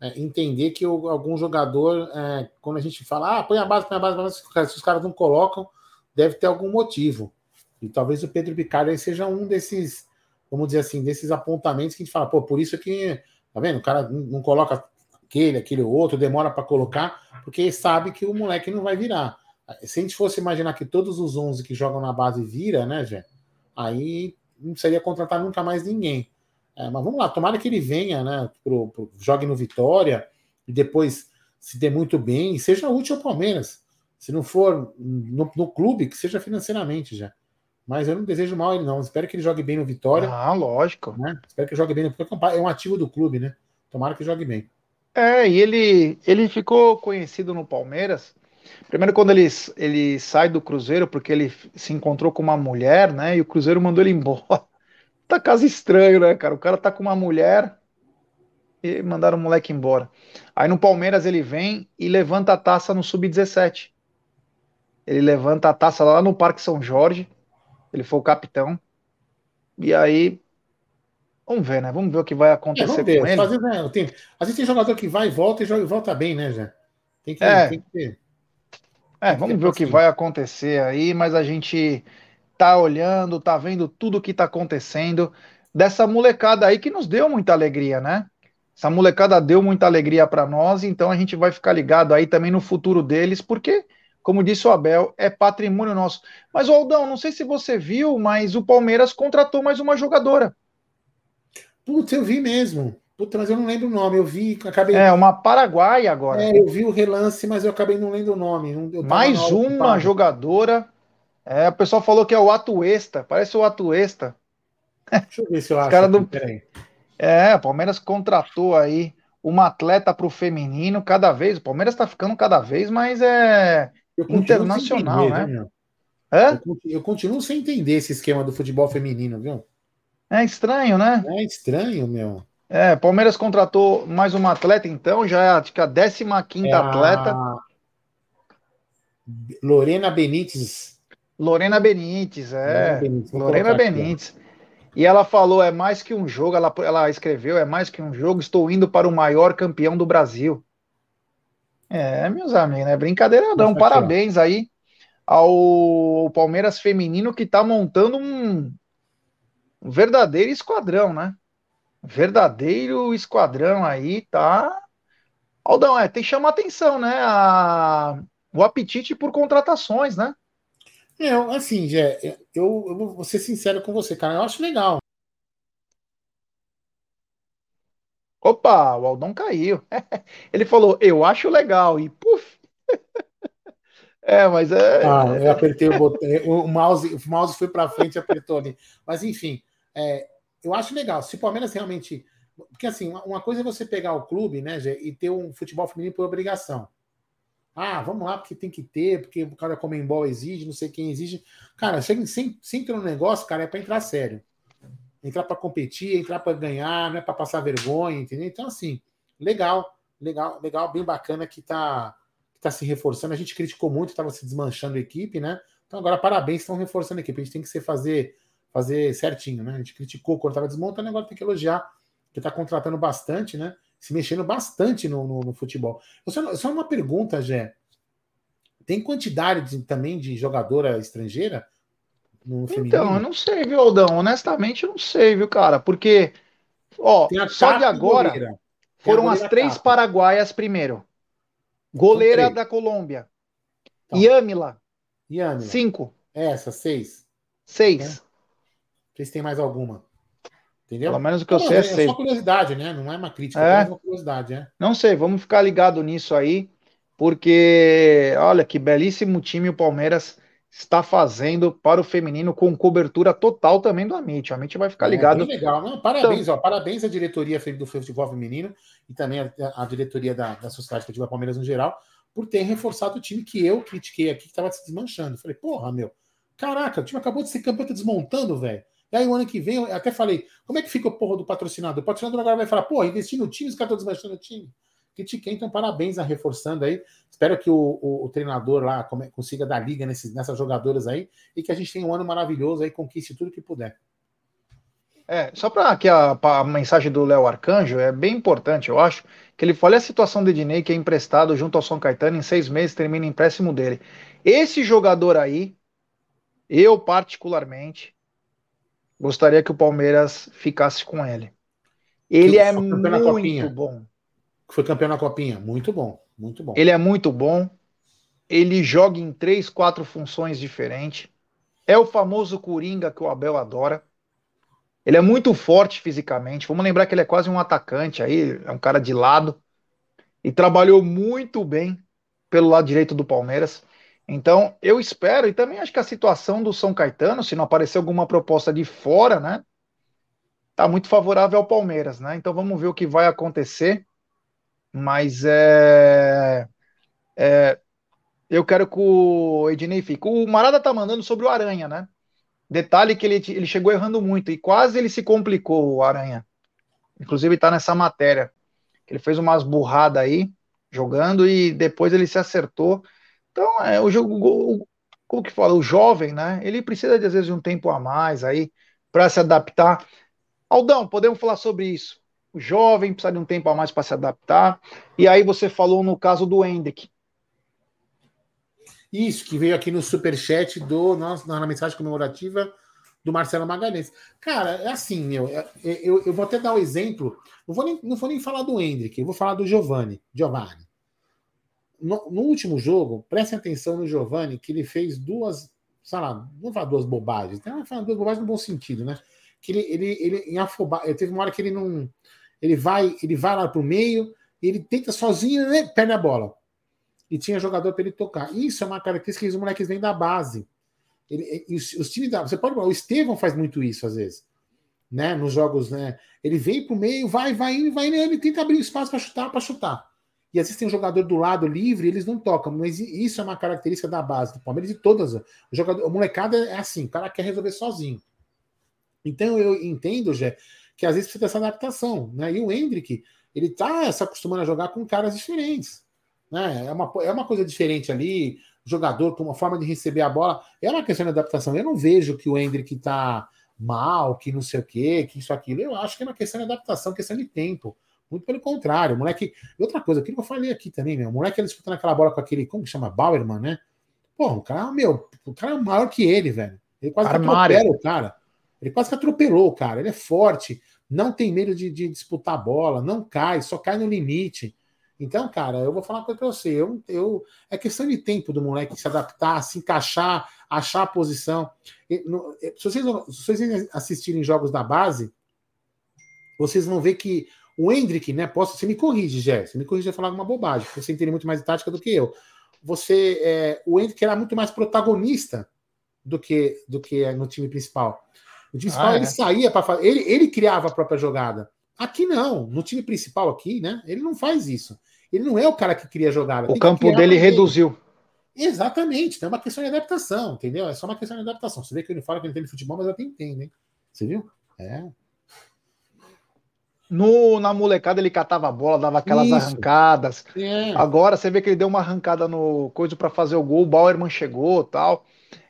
é, entender que o, algum jogador, é, quando a gente fala, ah, põe a base, põe a base, mas se os caras não colocam, deve ter algum motivo. E talvez o Pedro Picardo seja um desses, vamos dizer assim, desses apontamentos que a gente fala, pô, por isso que, tá vendo, o cara não coloca aquele, aquele outro, demora para colocar, porque sabe que o moleque não vai virar. Se a gente fosse imaginar que todos os 11 que jogam na base vira, né, Jé? Aí não precisaria contratar nunca mais ninguém. É, mas vamos lá, tomara que ele venha, né? Pro, pro, jogue no Vitória e depois se dê muito bem e seja útil ao Palmeiras. Se não for no, no, clube, que seja financeiramente já. Mas eu não desejo mal ele, não. Espero que ele jogue bem no Vitória. Ah, lógico. Né? Espero que ele jogue bem, porque é um ativo do clube, né? Tomara que jogue bem. É, e ele, ele ficou conhecido no Palmeiras. Primeiro, quando ele, ele sai do Cruzeiro, porque ele se encontrou com uma mulher, né? E o Cruzeiro mandou ele embora. Tá caso estranho, né, cara? O cara tá com uma mulher e mandaram o moleque embora. Aí no Palmeiras ele vem e levanta a taça no Sub-17. Ele levanta a taça lá no Parque São Jorge. Ele foi o capitão. E aí. Vamos ver, né? Vamos ver o que vai acontecer é, com ele. Às vezes, né, tem, às vezes tem jogador que vai e volta e joga, volta bem, né, Zé? Tem que, é. tem que ter. É, vamos ver o que vai acontecer aí, mas a gente tá olhando, tá vendo tudo o que tá acontecendo dessa molecada aí que nos deu muita alegria, né? Essa molecada deu muita alegria para nós, então a gente vai ficar ligado aí também no futuro deles, porque, como disse o Abel, é patrimônio nosso. Mas, Aldão, não sei se você viu, mas o Palmeiras contratou mais uma jogadora. Putz, eu vi mesmo. Puta, mas eu não lembro o nome. Eu vi, acabei. É, uma Paraguai agora. É, eu vi o relance, mas eu acabei não lendo o nome. Mais uma jogadora. É, o pessoal falou que é o Atuesta. Parece o Atuesta. Deixa eu ver se eu acho. Cara do... É, o Palmeiras contratou aí uma atleta para o feminino cada vez. O Palmeiras está ficando cada vez mais é, internacional, entender, né? É? Eu, continuo, sem entender esse esquema do futebol feminino, viu? É estranho, né? É estranho, meu. É, Palmeiras contratou mais uma atleta, então, já é a 15 é atleta. Lorena Benites. Lorena Benites, é. Lorena Benites. E ela falou: é mais que um jogo, ela, ela escreveu: é mais que um jogo, estou indo para o maior campeão do Brasil. É, meus amigos, é brincadeira não. Parabéns aí ao Palmeiras feminino que está montando um, um, verdadeiro esquadrão, né? Verdadeiro esquadrão aí, tá? Aldão, é, tem que chamar atenção, né? A, o apetite por contratações, né? É, assim, Jé, eu, eu vou ser sincero com você, cara. Eu acho legal. Opa, o Aldão caiu. Ele falou, eu acho legal, e puf. É, mas é. Ah, eu apertei o botão, o mouse, o mouse foi para frente e apertou ali. Mas enfim, é, eu acho legal. Se o Palmeiras realmente. Porque assim, uma coisa é você pegar o clube, né, Gê, e ter um futebol feminino por obrigação. Ah, vamos lá, porque tem que ter, porque o cara Comembol exige, não sei quem exige. Cara, sem, sem, sem no negócio, cara, é para entrar sério. Entrar para competir, entrar para ganhar, não é para passar vergonha, entendeu? Então, assim, legal, legal, legal, bem bacana que tá, que tá se reforçando. A gente criticou muito, estava se desmanchando a equipe, né? Então, agora, parabéns, estão reforçando a equipe. A gente tem que ser fazer, fazer certinho, né? A gente criticou quando estava desmontando, agora tem que elogiar, que está contratando bastante, né? se mexendo bastante no, no, no futebol. Só, só uma pergunta, Jé. Tem quantidade de, também de jogadora estrangeira no feminino? Então, eu não sei, viu, Aldão? Honestamente, eu não sei, viu, cara? Porque, ó, só de agora foram as três paraguaias primeiro. Goleira da Colômbia. Então. Yamila. Yamila. Cinco. Essa, seis. Seis. É. Vocês têm mais alguma? Entendeu? Pelo menos o que eu sei é, é sei. só curiosidade, né? Não é uma crítica, é, é uma curiosidade, né? Não sei, vamos ficar ligado nisso aí, porque olha que belíssimo time o Palmeiras está fazendo para o feminino com cobertura total também do Amit. O Amit vai ficar é, ligado. É, legal, não, parabéns, então, ó, parabéns à diretoria do futebol feminino e também a diretoria da, da Sociedade Esportiva Palmeiras no geral por ter reforçado o time que eu critiquei aqui que estava se desmanchando. Falei, porra, meu, caraca, o time acabou de ser campeão, tá desmontando, velho. E aí o ano que vem, eu até falei, como é que fica o porra do patrocinador? O patrocinador agora vai falar, pô, investir no time, os caras estão desmanchando o time. Critiquei, então parabéns a reforçando aí. Espero que o, o, o treinador lá consiga dar liga nesses, nessas jogadoras aí e que a gente tenha um ano maravilhoso aí, conquiste tudo que puder. É, só para que a, a, mensagem do Léo Arcanjo é bem importante, eu acho, que ele fale a situação do Ednei, que é emprestado junto ao São Caetano, em seis meses termina o empréstimo dele. Esse jogador aí, eu particularmente, gostaria que o Palmeiras ficasse com ele. Ele é muito bom. Foi campeão na copinha, muito bom, muito bom. Ele é muito bom. Ele joga em três, quatro funções diferentes. É o famoso coringa que o Abel adora. Ele é muito forte fisicamente. Vamos lembrar que ele é quase um atacante aí, é um cara de lado e trabalhou muito bem pelo lado direito do Palmeiras. Então, eu espero, e também acho que a situação do São Caetano, se não aparecer alguma proposta de fora, né, tá muito favorável ao Palmeiras, né? Então vamos ver o que vai acontecer. Mas é, é eu quero que o Ednei fique. O Marada tá mandando sobre o Aranha, né? Detalhe que ele, ele chegou errando muito e quase ele se complicou, o Aranha. Inclusive tá nessa matéria. Ele fez umas burradas aí, jogando, e depois ele se acertou então, é, o jogo, como que fala, o jovem, né? Ele precisa de, às vezes de um tempo a mais aí para se adaptar. Aldão, podemos falar sobre isso. O jovem precisa de um tempo a mais para se adaptar. E aí você falou no caso do Hendrick. Isso, que veio aqui no superchat do nosso, na mensagem comemorativa do Marcelo Magalhães. Cara, é assim, meu, é, é, eu, eu vou até dar o um exemplo. Não vou, nem, não vou nem falar do Hendrick, eu vou falar do Giovanni. Giovanni no, no, último jogo, prestem atenção no Giovanni, que ele fez duas, sei lá, não vou falar duas bobagens, né? Falar duas bobagens no bom sentido, né? Que ele, ele, ele em afobar, teve uma hora que ele não. Ele vai, ele vai lá pro meio, e ele tenta sozinho, né, perde a bola. E tinha jogador para ele tocar. Isso é uma característica que os moleques vêm da base. Ele, os, os times da. Você pode. O Estevão faz muito isso às vezes. Né, nos jogos, né? Ele vem pro meio, vai, vai vai ele tenta abrir espaço para chutar, para chutar. E às vezes tem um jogador do lado livre, eles não tocam. Mas isso é uma característica da base do Palmeiras e todas. O jogador, molecada é assim, o cara quer resolver sozinho. Então eu entendo, Jé, que às vezes precisa dessa adaptação. Né? E o Hendrick, ele tá se acostumando a jogar com caras diferentes. Né? É, uma, é uma coisa diferente ali. jogador, com uma forma de receber a bola. É uma questão de adaptação. Eu não vejo que o Hendrick tá mal, que não sei o quê, que isso, aquilo. Eu acho que é uma questão de adaptação, questão de tempo. Muito pelo contrário, o moleque. Outra coisa, aquilo que eu falei aqui também, meu. O moleque ele disputando aquela bola com aquele. Como que chama? Bauerman, né? Pô, o cara, meu, o cara é maior que ele, velho. Ele quase atropela o cara. Ele quase que atropelou o cara. Ele é forte, não tem medo de, de disputar a bola, não cai, só cai no limite. Então, cara, eu vou falar uma coisa pra você. Eu, eu, é questão de tempo do moleque se adaptar, se encaixar, achar a posição. Se vocês, se vocês assistirem jogos da base, vocês vão ver que o Hendrick, né? Posso, você me corrige, Jé. Você me corrige a falar alguma bobagem, você entende muito mais de tática do que eu. Você, é, o Hendrick era muito mais protagonista do que, do que no time principal. Time principal, ah, ele é? saía para fazer. Ele, ele criava a própria jogada. Aqui não. No time principal, aqui, né? Ele não faz isso. Ele não é o cara que cria jogada. O campo dele reduziu. Exatamente, tem uma questão de adaptação, entendeu? É só uma questão de adaptação. Você vê que ele fala que ele tem futebol, mas eu até entendo, hein? Você viu? É. No, na molecada ele catava a bola, dava aquelas Isso. arrancadas. É. Agora você vê que ele deu uma arrancada no coisa para fazer o gol, o Bauerman chegou tal.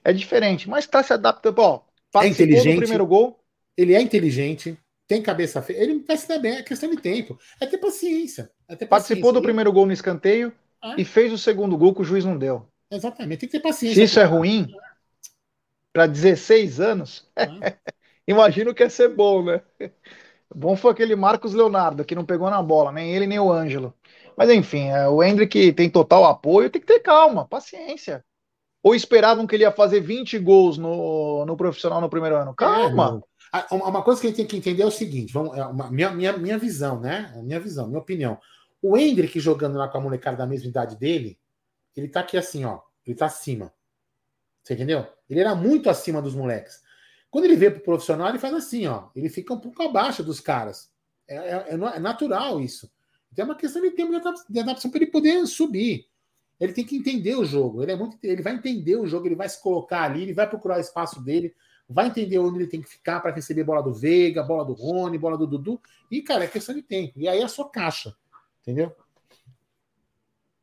É diferente, mas tá se adaptando. Ó, é inteligente. primeiro gol. Ele é inteligente, tem cabeça feia. Ele vai se dar bem, é questão de tempo. É ter paciência. É ter Participou paciência. do primeiro gol no escanteio ah. e fez o segundo gol que o juiz não deu. Exatamente, tem que ter paciência. Se isso é ruim, para 16 anos, ah. imagino que ia ser bom, né? Bom foi aquele Marcos Leonardo, que não pegou na bola, nem ele nem o Ângelo. Mas enfim, é, o Hendrick tem total apoio, tem que ter calma, paciência. Ou esperavam que ele ia fazer 20 gols no, no profissional no primeiro ano? Calma. É, uma coisa que a gente tem que entender é o seguinte: vamos, é uma, minha, minha, minha visão, né? Minha visão, minha opinião. O Hendrick jogando lá com a molecada da mesma idade dele, ele tá aqui assim, ó. Ele tá acima. Você entendeu? Ele era muito acima dos moleques. Quando ele veio pro profissional, ele faz assim, ó. Ele fica um pouco abaixo dos caras. É, é, é, é natural isso. Então é uma questão de tempo de adaptação para ele poder subir. Ele tem que entender o jogo. Ele é muito, ele vai entender o jogo, ele vai se colocar ali, ele vai procurar o espaço dele, vai entender onde ele tem que ficar para receber bola do Veiga, bola do Rony, bola do Dudu. E, cara, é questão de tempo. E aí é a sua caixa. Entendeu?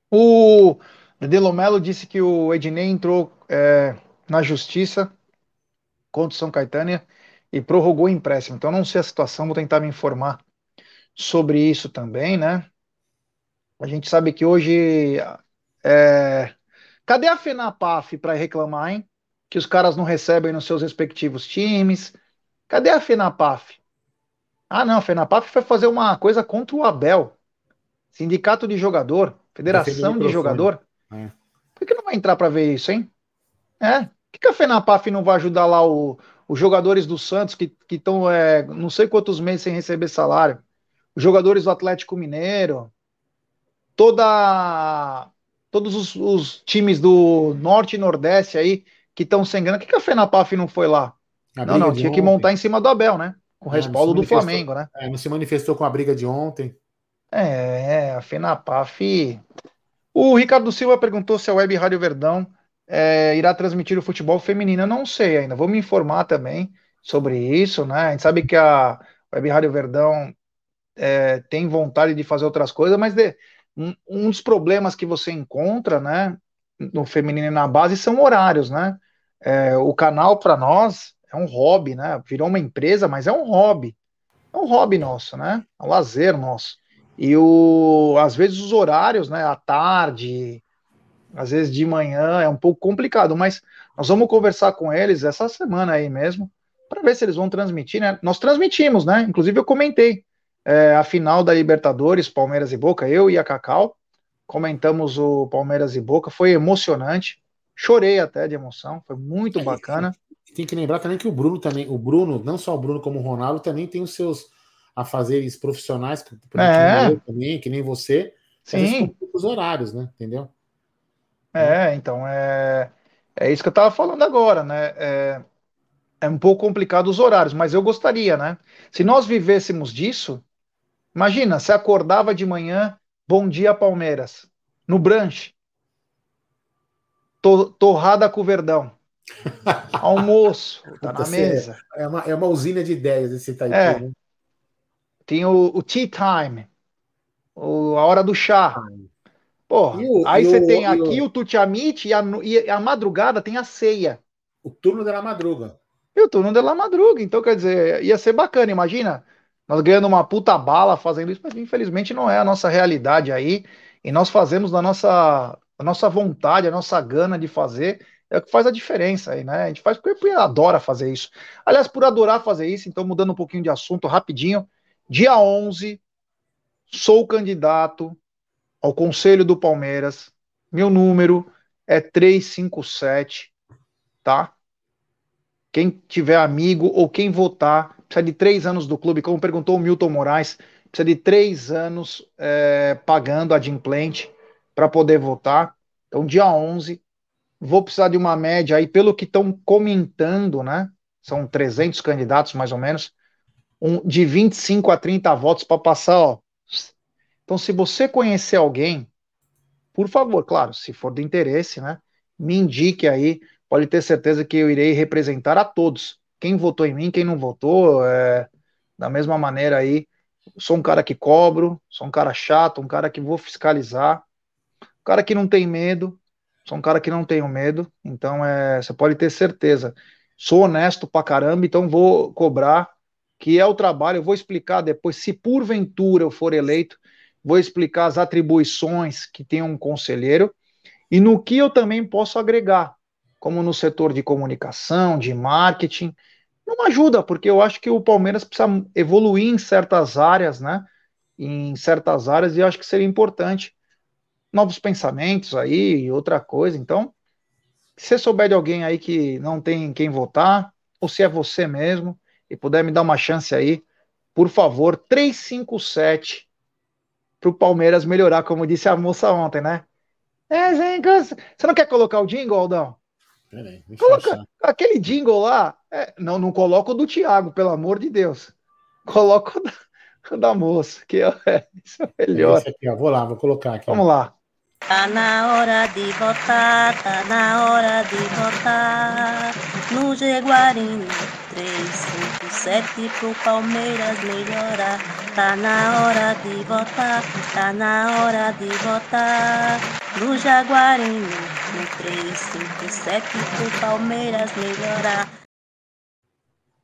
O Delomelo disse que o Ednei entrou é, na justiça contra o São Caetano e prorrogou o empréstimo. Então, não sei a situação, vou tentar me informar sobre isso também, né? A gente sabe que hoje é... Cadê a FENAPAF para reclamar, hein? Que os caras não recebem nos seus respectivos times. Cadê a FENAPAF? Ah, não, a FENAPAF foi fazer uma coisa contra o Abel. Sindicato de jogador, Federação de jogador. É. Por que não vai entrar para ver isso, hein? É. Por que, que a FENAPAF não vai ajudar lá o, os jogadores do Santos que estão é, não sei quantos meses sem receber salário? Os jogadores do Atlético Mineiro, toda todos os, os, times do Norte e Nordeste aí que estão sem grana. Por que, que a FENAPAF não foi lá? A não, não, tinha ontem. que montar em cima do Abel, né? Com é, respaldo do Flamengo, né? É, não se manifestou com a briga de ontem. É, a FENAPAF. O Ricardo Silva perguntou se a Web Rádio Verdão é, irá transmitir o futebol feminino. Eu não sei ainda, vou me informar também sobre isso, né? A gente sabe que a Web Rádio Verdão é, tem vontade de fazer outras coisas, mas de, um, um dos problemas que você encontra, né, no feminino e na base são horários, né? É, o canal para nós é um hobby, né? Virou uma empresa, mas é um hobby. É um hobby nosso, né? É um lazer nosso. E o, às vezes os horários, né? À tarde, às vezes de manhã, é um pouco complicado, mas nós vamos conversar com eles essa semana aí mesmo, para ver se eles vão transmitir, né? Nós transmitimos, né? Inclusive eu comentei é, a final da Libertadores, Palmeiras e Boca, eu e a Cacau, comentamos o Palmeiras e Boca, foi emocionante, chorei até de emoção, foi muito é, bacana. Tem que lembrar também que o Bruno também, o Bruno, não só o Bruno como o Ronaldo, também tem os seus afazeres profissionais, é. também, que nem você, Sim. os horários, né? Entendeu? É, então é, é isso que eu estava falando agora, né? É, é um pouco complicado os horários, mas eu gostaria, né? Se nós vivêssemos disso, Imagina, você acordava de manhã, bom dia Palmeiras, no branche, to, torrada com verdão, almoço, tá na mesa. É uma, é uma usina de ideias esse Itaipu, é. né? Tem o, o tea time, o, a hora do chá. Porra, o, aí você tem aqui o, o Tutiamite e a, e a madrugada tem a ceia. O turno da madruga. E o turno da madruga. Então, quer dizer, ia ser bacana, imagina. Nós ganhando uma puta bala fazendo isso, mas infelizmente não é a nossa realidade aí. E nós fazemos da nossa, a nossa vontade, a nossa gana de fazer, é o que faz a diferença aí, né? A gente faz porque adora fazer isso. Aliás, por adorar fazer isso, então mudando um pouquinho de assunto rapidinho, dia 11, sou candidato ao Conselho do Palmeiras. Meu número é 357, tá? Quem tiver amigo ou quem votar, precisa de três anos do clube, como perguntou o Milton Moraes, precisa de três anos é, pagando a Dimplant para poder votar. Então, dia 11, Vou precisar de uma média aí, pelo que estão comentando, né? São 300 candidatos, mais ou menos, um, de 25 a 30 votos para passar, ó. Então, se você conhecer alguém, por favor, claro, se for de interesse, né? Me indique aí, pode ter certeza que eu irei representar a todos. Quem votou em mim, quem não votou, é, da mesma maneira aí. Sou um cara que cobro, sou um cara chato, um cara que vou fiscalizar, um cara que não tem medo, Sou um cara que não tenho medo, então é, você pode ter certeza. Sou honesto pra caramba, então vou cobrar, que é o trabalho. Eu vou explicar depois, se porventura eu for eleito, vou explicar as atribuições que tem um conselheiro e no que eu também posso agregar, como no setor de comunicação, de marketing. Não ajuda, porque eu acho que o Palmeiras precisa evoluir em certas áreas, né? Em certas áreas, e eu acho que seria importante novos pensamentos aí e outra coisa. Então, se você souber de alguém aí que não tem quem votar, ou se é você mesmo, e puder me dar uma chance aí, por favor, 357 para o Palmeiras melhorar, como disse a moça ontem, né? É, você não quer colocar o jingle, Aldão? Peraí, Coloca aquele jingle lá. É, não, não coloca o do Thiago, pelo amor de Deus. Coloca o da, da moça, que é, isso é melhor. Esse aqui, ó, vou lá, vou colocar aqui. Vamos ó. lá. Tá na hora de votar, tá na hora de votar. No Jaguarino 357 pro Palmeiras melhorar. Tá na hora de votar, tá na hora de votar. No Jaguarino 357 pro Palmeiras melhorar.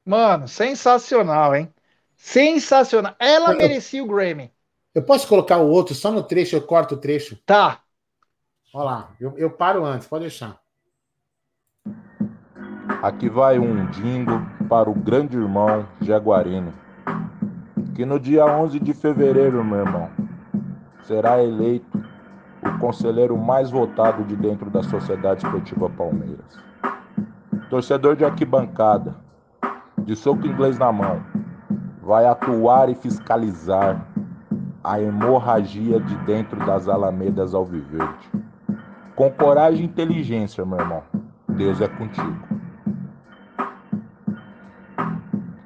Mano, sensacional, hein? Sensacional. Ela eu, merecia o Grammy. Eu posso colocar o outro só no trecho, eu corto o trecho? Tá. Olha lá, eu, eu paro antes, pode deixar. Aqui vai um dingo para o grande irmão Jaguarino, que no dia 11 de fevereiro, meu irmão, será eleito o conselheiro mais votado de dentro da Sociedade Esportiva Palmeiras. Torcedor de arquibancada, de soco inglês na mão, vai atuar e fiscalizar a hemorragia de dentro das alamedas alviverde com coragem e inteligência, meu irmão. Deus é contigo.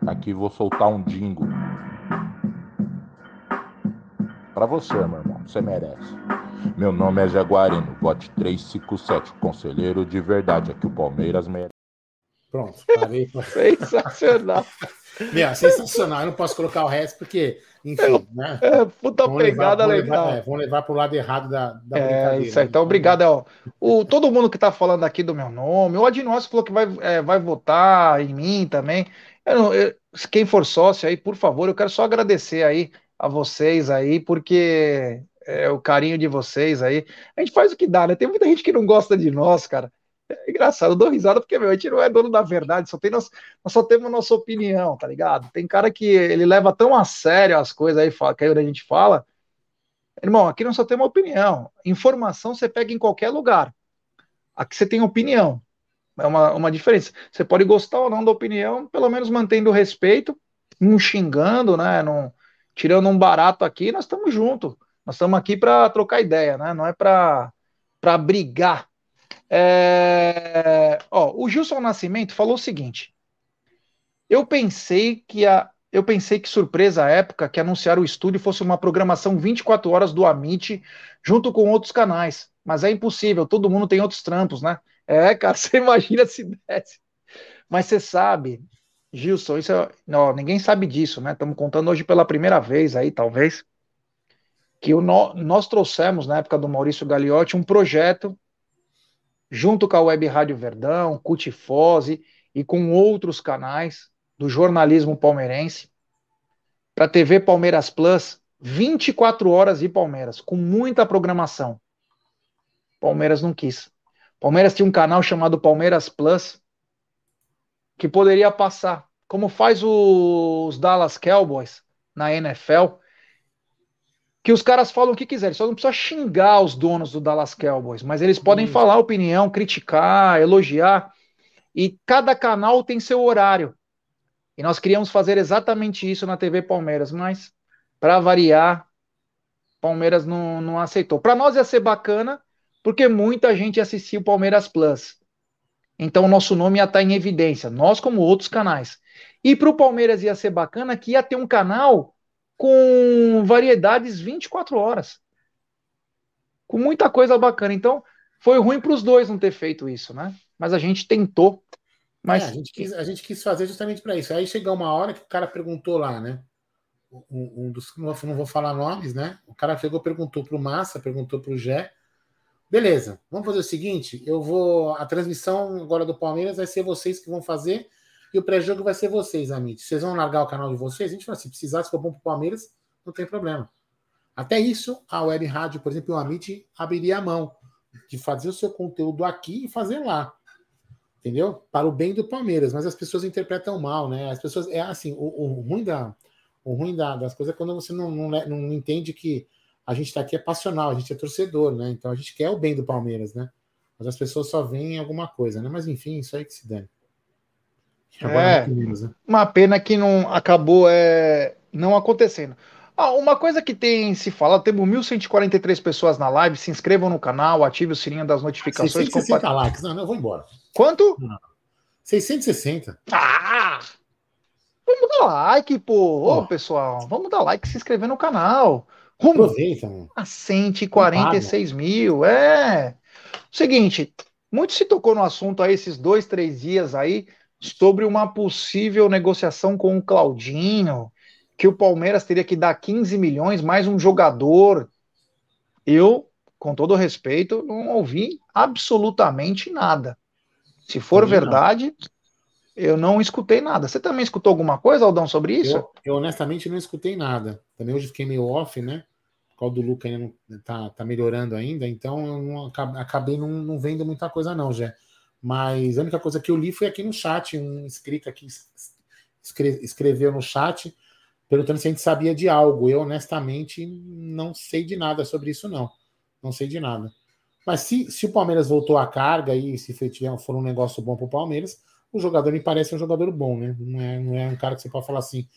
Aqui vou soltar um dingo. Para você, meu irmão. Você merece. Meu nome é Jaguarino, vote 357, conselheiro de verdade. Aqui o Palmeiras merece. Pronto, parei. Sensacional. Meu, sensacional. Eu não posso colocar o resto porque enfim, né? É, puta vamos pegada levar, legal. Levar, é, vamos levar para o lado errado da, da é, brincadeira. Isso aí. Então, obrigado. Ó. O, todo mundo que está falando aqui do meu nome, o Adinócio falou que vai, é, vai votar em mim também. Eu, eu, quem for sócio aí, por favor, eu quero só agradecer aí a vocês aí, porque é o carinho de vocês aí. A gente faz o que dá, né? Tem muita gente que não gosta de nós, cara. É engraçado, eu dou risada porque, meu, a gente não é dono da verdade, só tem nós, nós só temos nossa opinião, tá ligado? Tem cara que ele leva tão a sério as coisas aí, que a gente fala. Irmão, aqui não só tem uma opinião. Informação você pega em qualquer lugar. Aqui você tem opinião. É uma, uma diferença. Você pode gostar ou não da opinião, pelo menos mantendo o respeito, não xingando, né? Não, tirando um barato aqui, nós estamos juntos. Nós estamos aqui para trocar ideia, né? Não é para brigar é... Ó, o Gilson Nascimento falou o seguinte: eu pensei que a eu pensei que surpresa a época que anunciaram o estúdio fosse uma programação 24 horas do Amit junto com outros canais. Mas é impossível, todo mundo tem outros trampos, né? É, cara, você imagina se desse. Mas você sabe, Gilson, isso é... não, ninguém sabe disso, né? Estamos contando hoje pela primeira vez aí, talvez. Que o no, nós trouxemos, na época do Maurício Gagliotti, um projeto junto com a Web Rádio Verdão, Cutifose e com outros canais do jornalismo palmeirense, para a TV Palmeiras Plus, 24 horas de Palmeiras, com muita programação. Palmeiras não quis. Palmeiras tinha um canal chamado Palmeiras Plus, que poderia passar, como faz os Dallas Cowboys na NFL, que os caras falam o que quiserem, só não precisa xingar os donos do Dallas Cowboys, mas eles podem Isso. falar opinião, criticar, elogiar, e cada canal tem seu horário. E nós queríamos fazer exatamente isso na TV Palmeiras, mas para variar, Palmeiras não, não aceitou. Para nós ia ser bacana, porque muita gente assistia o Palmeiras Plus. Então o nosso nome ia estar tá em evidência, nós como outros canais. E para o Palmeiras ia ser bacana que ia ter um canal com variedades 24 horas. Com muita coisa bacana. Então, foi ruim para os dois não ter feito isso, né? Mas a gente tentou. Mas... É, a, gente quis, a gente quis fazer justamente para isso. Aí chegou uma hora que o cara perguntou lá, né? Um, um dos. Não vou falar nomes, né? O cara chegou, perguntou para o Massa, perguntou para o Gé. Beleza, vamos fazer o seguinte: eu vou. A transmissão agora do Palmeiras vai ser vocês que vão fazer e o pré-jogo vai ser vocês, Amit. Vocês vão largar o canal de vocês? A gente fala, se precisar, se for bom para o Palmeiras, não tem problema. Até isso, a Web Rádio, por exemplo, o Amit abriria a mão de fazer o seu conteúdo aqui e fazer lá. Entendeu? Para o bem do Palmeiras. Mas as pessoas interpretam mal, né? As pessoas. É assim, o, o ruim, da, o ruim da, das coisas é quando você não, não, não entende que a gente está aqui é passional, a gente é torcedor, né? Então a gente quer o bem do Palmeiras, né? Mas as pessoas só veem alguma coisa, né? Mas enfim, isso aí que se dane. É, menos, né? uma pena que não acabou é, não acontecendo. Ah, uma coisa que tem se falado, temos 1.143 pessoas na live, se inscrevam no canal, ative o sininho das notificações. 660 compa... likes, não, não, eu vou embora. Quanto? Não. 660. Ah! Vamos dar like, pô. Ô, pessoal, vamos dar like, se inscrever no canal. Rumo Aproveita, mano. a 146 mil, é. Seguinte, muito se tocou no assunto aí esses dois, três dias aí, sobre uma possível negociação com o Claudinho, que o Palmeiras teria que dar 15 milhões mais um jogador. Eu, com todo respeito, não ouvi absolutamente nada. Se for também verdade, não. eu não escutei nada. Você também escutou alguma coisa, Aldão, sobre isso? Eu, eu, honestamente não escutei nada. Também hoje fiquei meio off, né? O qual do Luca ainda não tá, tá melhorando ainda, então eu não, acabei não, não vendo muita coisa, não, Jé. Mas a única coisa que eu li foi aqui no chat, um inscrito aqui escreveu no chat perguntando se a gente sabia de algo. Eu, honestamente, não sei de nada sobre isso, não. Não sei de nada. Mas se, se o Palmeiras voltou à carga e se tiver, for um negócio bom para o Palmeiras, o jogador me parece um jogador bom, né? Não é, não é um cara que você pode falar assim.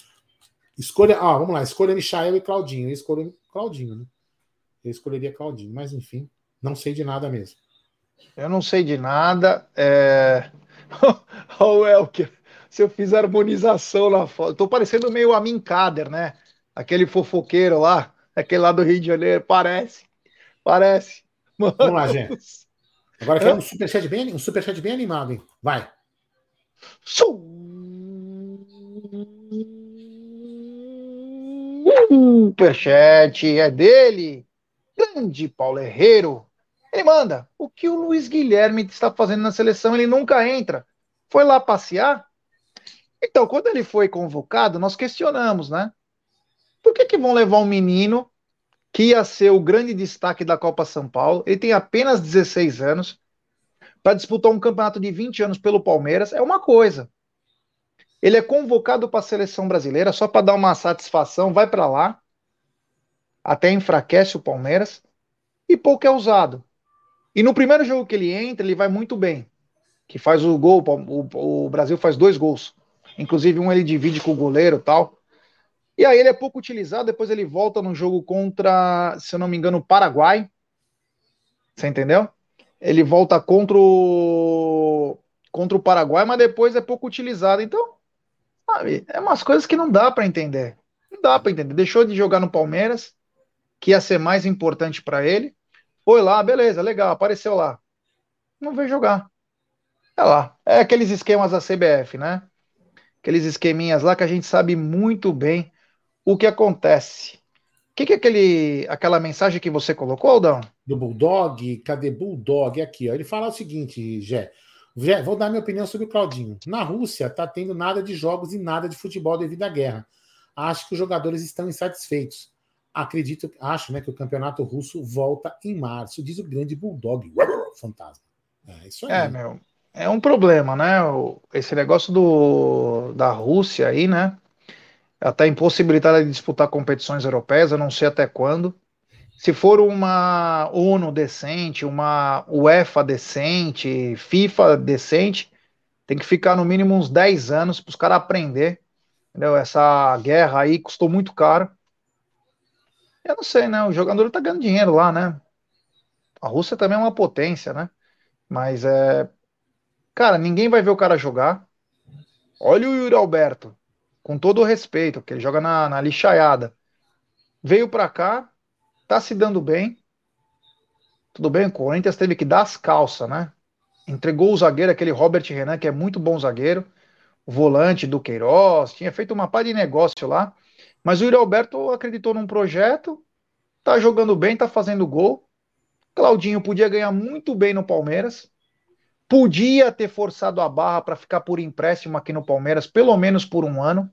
Escolha. Ah, vamos lá, escolha Michael e Claudinho. Eu escolho Claudinho, né? Eu escolheria Claudinho, mas enfim, não sei de nada mesmo. Eu não sei de nada. É... o Elker, se eu fiz harmonização na foto. Tô parecendo meio Amin Kader, né? Aquele fofoqueiro lá, aquele lá do Rio de Janeiro. Parece. Parece. Mano. Vamos lá, gente. Agora quer um superchat bem, um superchat bem animado, hein? Vai. Superchat é dele. Grande Paulo Herreiro. Ele manda. O que o Luiz Guilherme está fazendo na seleção? Ele nunca entra. Foi lá passear? Então, quando ele foi convocado, nós questionamos, né? Por que, que vão levar um menino que ia ser o grande destaque da Copa São Paulo? Ele tem apenas 16 anos para disputar um campeonato de 20 anos pelo Palmeiras. É uma coisa. Ele é convocado para a seleção brasileira só para dar uma satisfação, vai para lá, até enfraquece o Palmeiras e pouco é usado. E no primeiro jogo que ele entra, ele vai muito bem. Que faz o gol, o, o Brasil faz dois gols. Inclusive, um ele divide com o goleiro tal. E aí ele é pouco utilizado, depois ele volta no jogo contra, se eu não me engano, o Paraguai. Você entendeu? Ele volta contra o, contra o Paraguai, mas depois é pouco utilizado. Então, sabe, é umas coisas que não dá para entender. Não dá para entender. Deixou de jogar no Palmeiras, que ia ser mais importante para ele. Foi lá, beleza, legal, apareceu lá. Não veio jogar. É lá. É aqueles esquemas da CBF, né? Aqueles esqueminhas lá que a gente sabe muito bem o que acontece. que, que é aquele, aquela mensagem que você colocou, Aldão? Do Bulldog? Cadê Bulldog? Aqui, ó. Ele fala o seguinte, Gé. Gé, vou dar minha opinião sobre o Claudinho. Na Rússia, tá tendo nada de jogos e nada de futebol devido à guerra. Acho que os jogadores estão insatisfeitos. Acredito, acho, né, que o campeonato russo volta em março, diz o grande Bulldog. Fantasma. É isso aí. É, meu. É um problema, né? Esse negócio do, da Rússia aí, né? Até impossibilitada de disputar competições europeias, eu não sei até quando. Se for uma ONU decente, uma UEFA decente, FIFA decente, tem que ficar no mínimo uns 10 anos para os caras aprender. Entendeu? Essa guerra aí custou muito caro. Eu não sei, né? O jogador tá ganhando dinheiro lá, né? A Rússia também é uma potência, né? Mas é. Cara, ninguém vai ver o cara jogar. Olha o Yuri Alberto com todo o respeito, que ele joga na, na lixaiada. Veio para cá, tá se dando bem. Tudo bem, o Corinthians teve que dar as calças, né? Entregou o zagueiro, aquele Robert Renan, que é muito bom zagueiro, o volante do Queiroz, tinha feito uma pá de negócio lá. Mas o Yuri Alberto acreditou num projeto, tá jogando bem, tá fazendo gol. Claudinho podia ganhar muito bem no Palmeiras. Podia ter forçado a barra para ficar por empréstimo aqui no Palmeiras, pelo menos por um ano.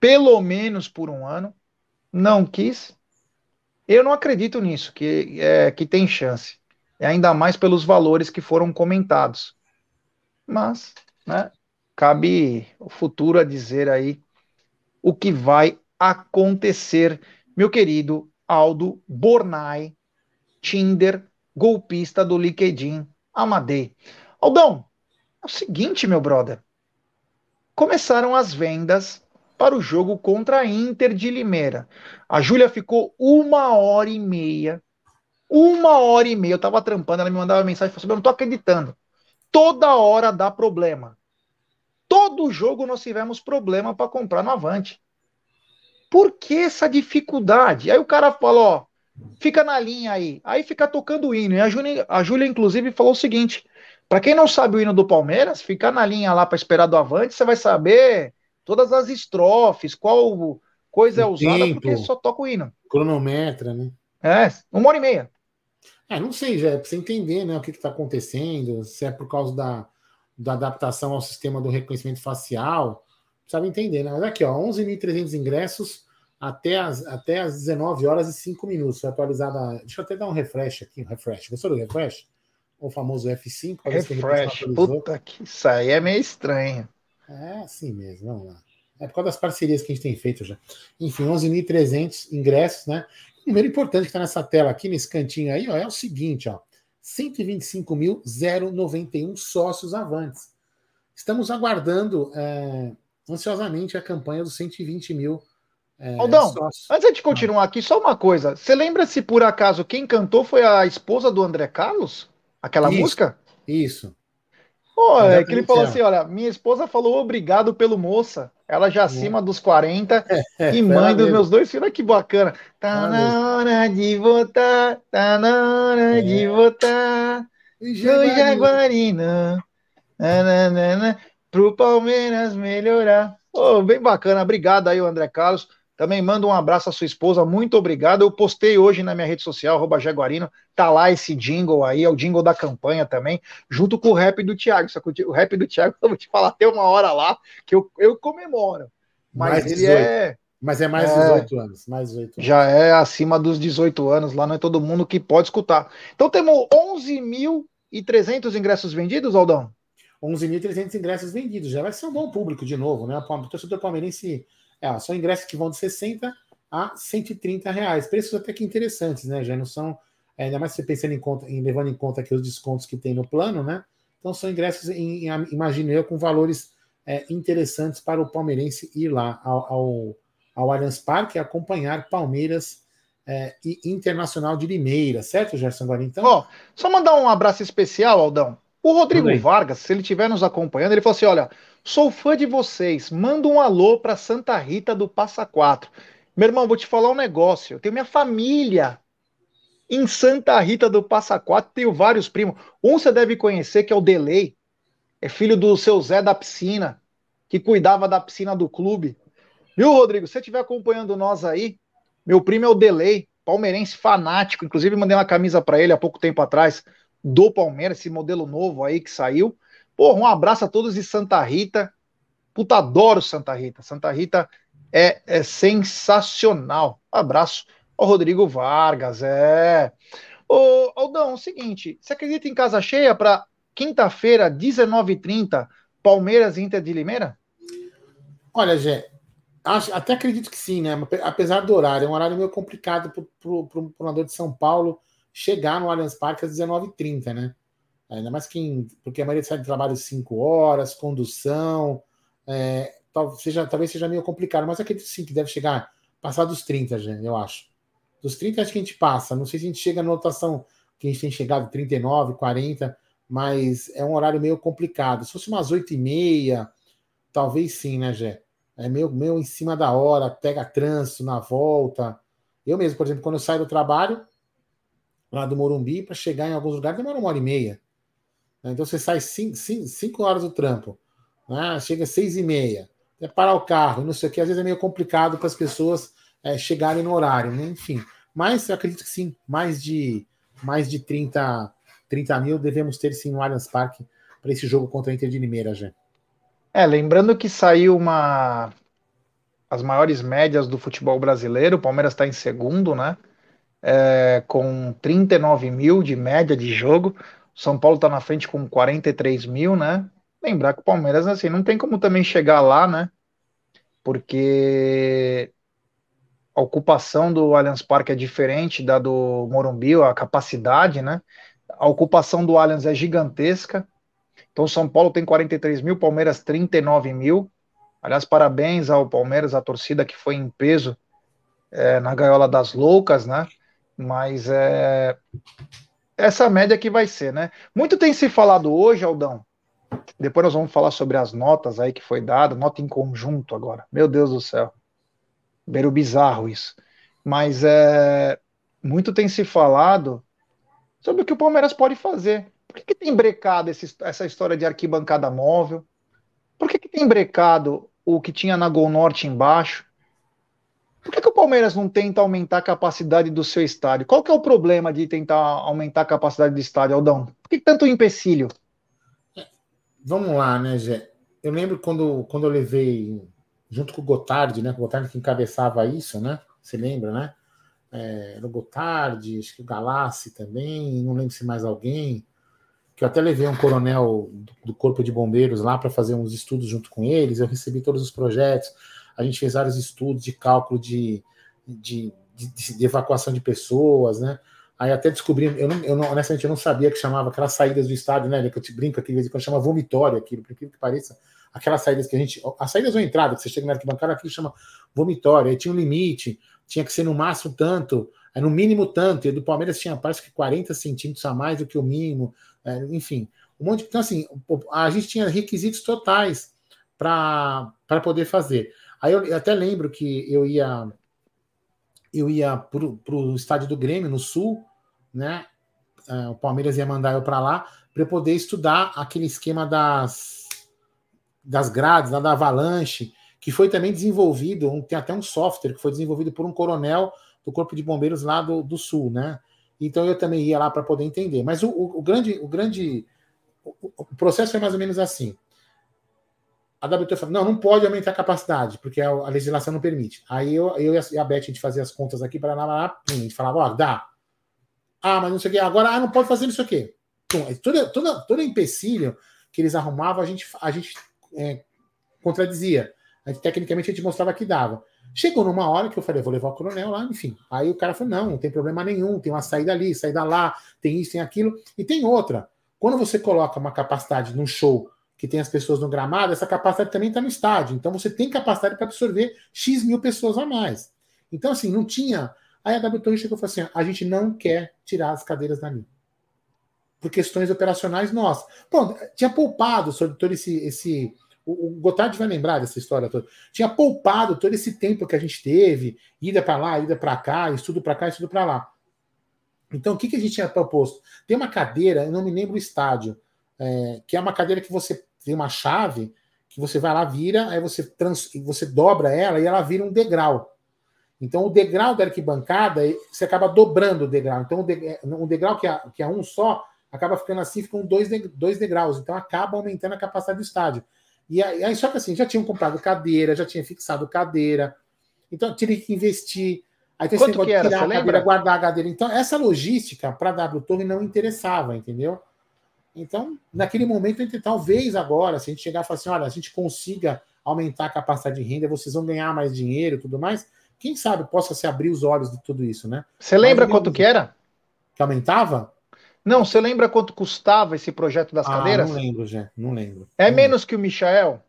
Pelo menos por um ano. Não quis. Eu não acredito nisso, que, é, que tem chance. É ainda mais pelos valores que foram comentados. Mas, né, cabe o futuro a dizer aí o que vai acontecer, meu querido Aldo Bornai, Tinder, golpista do LinkedIn, Amadei. Aldão, é o seguinte, meu brother. Começaram as vendas para o jogo contra a Inter de Limeira. A Júlia ficou uma hora e meia. Uma hora e meia. Eu tava trampando, ela me mandava mensagem falou assim: Eu não tô acreditando. Toda hora dá problema. Todo jogo nós tivemos problema para comprar no Avante. Por que essa dificuldade? Aí o cara falou: ó, fica na linha aí. Aí fica tocando o hino. E a Júlia, a Júlia inclusive, falou o seguinte: para quem não sabe o hino do Palmeiras, ficar na linha lá para esperar do avante, você vai saber todas as estrofes, qual coisa é usada, tempo, porque só toca o hino. Cronometra, né? É, uma hora e meia. É, não sei, já é para você entender né, o que está acontecendo, se é por causa da, da adaptação ao sistema do reconhecimento facial, precisava entender, né? Mas aqui, ó, 11.300 ingressos até as, até as 19 horas e 5 minutos. Foi atualizada. Deixa eu até dar um refresh aqui, um refresh. Gostou do refresh? o famoso F5. Refresh. Puta que isso aí é meio estranho. É assim mesmo, vamos lá. É por causa das parcerias que a gente tem feito já. Enfim, 11.300 ingressos, né? Um número importante que está nessa tela aqui, nesse cantinho aí, ó, é o seguinte, ó. 125.091 sócios avantes. Estamos aguardando é, ansiosamente a campanha dos 120 mil é, Aldão, sócios. antes de continuar aqui, só uma coisa. Você lembra se por acaso quem cantou foi a esposa do André Carlos? Aquela isso, música? Isso. Pô, é que ele falou assim: olha, minha esposa falou obrigado pelo moça. Ela já acima dos 40 é, e mãe dos meus dois filhos. Que bacana. Tá na hora de votar, tá na hora é. de votar. O Jaguarina. Nananana, pro Palmeiras melhorar. Oh, bem bacana. Obrigado aí, André Carlos. Também manda um abraço à sua esposa, muito obrigado. Eu postei hoje na minha rede social, arroba Jaguarino, tá lá esse jingle aí, é o jingle da campanha também, junto com o rap do Thiago. Só que o rap do Thiago, eu vou te falar, tem uma hora lá que eu, eu comemoro. Mas mais ele 18. é. Mas é mais de é, 18 anos, mais 18 anos. Já é acima dos 18 anos, lá não é todo mundo que pode escutar. Então temos 11.300 ingressos vendidos, Aldão? 11.300 ingressos vendidos, já vai ser um bom público de novo, né? O torcedor palmeirense é, são ingressos que vão de 60 a 130 reais. Preços até que interessantes, né? Já não são. É, ainda mais você pensando em, conta, em levando em conta aqui os descontos que tem no plano, né? Então são ingressos, em, em, imagino eu, com valores é, interessantes para o palmeirense ir lá ao, ao, ao Allianz Parque acompanhar Palmeiras é, e Internacional de Limeira, certo, Gerson Guarani? Então, oh, só mandar um abraço especial, Aldão. O Rodrigo Vargas, se ele estiver nos acompanhando, ele falou assim: olha, Sou fã de vocês. Manda um alô para Santa Rita do Passa Quatro. Meu irmão, vou te falar um negócio. Eu tenho minha família em Santa Rita do Passa Quatro. Tenho vários primos. Um você deve conhecer, que é o Delay. É filho do seu Zé da piscina, que cuidava da piscina do clube. Viu, Rodrigo? Se você estiver acompanhando nós aí, Meu primo é o Delay, palmeirense fanático. Inclusive, mandei uma camisa para ele há pouco tempo atrás do Palmeiras, esse modelo novo aí que saiu. Porra, um abraço a todos de Santa Rita. Puta, adoro Santa Rita. Santa Rita é, é sensacional. Abraço ao Rodrigo Vargas, é. Ô, Aldão, é o seguinte, você acredita em casa cheia para quinta-feira, 19h30, Palmeiras Inter de Limeira? Olha, acho, até acredito que sim, né? Apesar do horário, é um horário meio complicado para o morador de São Paulo chegar no Allianz Parque às 19h30, né? Ainda mais quem. Porque a maioria sai de trabalho 5 horas, condução. É, tal, seja, talvez seja meio complicado, mas acredito sim que deve chegar passar dos 30, gente, eu acho. Dos 30 acho que a gente passa. Não sei se a gente chega na notação que a gente tem chegado 39, 40, mas é um horário meio complicado. Se fosse umas 8 e meia, talvez sim, né, Gé? É meio, meio em cima da hora, pega trânsito na volta. Eu mesmo, por exemplo, quando eu saio do trabalho, lá do Morumbi, para chegar em alguns lugares demora uma hora e meia. Então você sai 5 horas do trampo, né? chega às 6 e meia, é parar o carro, não sei o que, às vezes é meio complicado para as pessoas é, chegarem no horário, né? enfim. Mas eu acredito que sim, mais de mais de 30, 30 mil devemos ter sim no Allianz Parque para esse jogo contra a Inter de Limeira, já. É, lembrando que saiu uma as maiores médias do futebol brasileiro, o Palmeiras está em segundo, né? É, com 39 mil de média de jogo. São Paulo está na frente com 43 mil, né? Lembrar que o Palmeiras, assim, não tem como também chegar lá, né? Porque a ocupação do Allianz Parque é diferente da do Morumbi, a capacidade, né? A ocupação do Allianz é gigantesca. Então, São Paulo tem 43 mil, Palmeiras 39 mil. Aliás, parabéns ao Palmeiras, a torcida que foi em peso é, na gaiola das loucas, né? Mas é, essa média que vai ser, né? Muito tem se falado hoje, Aldão. Depois nós vamos falar sobre as notas aí que foi dada, nota em conjunto agora. Meu Deus do céu. Beiro bizarro isso. Mas é, muito tem se falado sobre o que o Palmeiras pode fazer. Por que, que tem brecado esse, essa história de arquibancada móvel? Por que, que tem brecado o que tinha na Gol Norte embaixo? Por que, que, o Palmeiras não tenta aumentar a capacidade do seu estádio? Qual que é o problema de tentar aumentar a capacidade do estádio, Aldão? Por que, tanto empecilho? Vamos lá, né, Gé? Eu lembro quando, quando eu levei, junto com o Gotardi, né? O Gotardi que encabeçava isso, né? Você lembra, né? É, era o Gotardi, acho que o Galassi também, não lembro se mais alguém. Que eu até levei um coronel do Corpo de Bombeiros lá para fazer uns estudos junto com eles. Eu recebi todos os projetos a gente fez vários estudos de cálculo de, de, de, de evacuação de pessoas, né? Aí até descobri, eu, não, eu não, honestamente eu não sabia que chamava aquelas saídas do estádio, né? Que eu te brinco aqui, de vez em quando chama vomitório aquilo, por incrível que pareça. Aquelas saídas que a gente. As saídas ou entrada, que você chega na arquibancada, aquilo chama vomitório. Aí tinha um limite, tinha que ser no máximo tanto, é no mínimo tanto. E do Palmeiras tinha parece que 40 centímetros a mais do que o mínimo, é, enfim. Um monte de, Então, assim, a gente tinha requisitos totais para poder fazer. Aí eu, até lembro que eu ia eu ia para o estádio do Grêmio, no Sul, né? Uh, o Palmeiras ia mandar eu para lá para eu poder estudar aquele esquema das, das grades, da Avalanche, que foi também desenvolvido, um, tem até um software que foi desenvolvido por um coronel do Corpo de Bombeiros lá do, do Sul, né? Então eu também ia lá para poder entender. Mas o, o, o grande, o grande o, o processo foi mais ou menos assim a WTO falou, não, não pode aumentar a capacidade, porque a, a legislação não permite. Aí eu, eu e a Beth, a gente fazia as contas aqui para lá, a gente falava, ó, dá. Ah, mas não sei o quê, agora ah, não pode fazer isso aqui. Então, todo, todo, todo empecilho que eles arrumavam, a gente, a gente é, contradizia. A gente, tecnicamente a gente mostrava que dava. Chegou numa hora que eu falei, vou levar o coronel lá, enfim. Aí o cara falou: não, não tem problema nenhum, tem uma saída ali, saída lá, tem isso, tem aquilo. E tem outra. Quando você coloca uma capacidade num show que tem as pessoas no gramado, essa capacidade também está no estádio. Então você tem capacidade para absorver X mil pessoas a mais. Então, assim, não tinha. Aí a W Torre chegou e falou assim: a gente não quer tirar as cadeiras dali. Por questões operacionais nossas. Bom, tinha poupado sobre todo esse. esse o, o Gotardi vai lembrar dessa história toda. Tinha poupado todo esse tempo que a gente teve, ida para lá, ida para cá, estudo para cá, estudo para lá. Então, o que, que a gente tinha proposto? Tem uma cadeira, eu não me lembro o estádio, é, que é uma cadeira que você tem uma chave que você vai lá, vira, aí você, trans, você dobra ela e ela vira um degrau. Então, o degrau da arquibancada, você acaba dobrando o degrau. Então, um degrau que é, que é um só, acaba ficando assim, ficam dois, dois degraus. Então, acaba aumentando a capacidade do estádio. E aí, só que assim, já tinham comprado cadeira, já tinha fixado cadeira. Então, teria que investir. Aí tem que tirar a cadeira, guardar a cadeira. Então, essa logística para a W Torre não interessava, entendeu? Então, naquele momento, entre, talvez agora, se a gente chegar e falar assim, olha, a gente consiga aumentar a capacidade de renda, vocês vão ganhar mais dinheiro e tudo mais, quem sabe possa se abrir os olhos de tudo isso, né? Você lembra quanto que era? Que aumentava? Não, você lembra quanto custava esse projeto das ah, cadeiras? não lembro, já. Não lembro. É não menos que o Michael? lembro.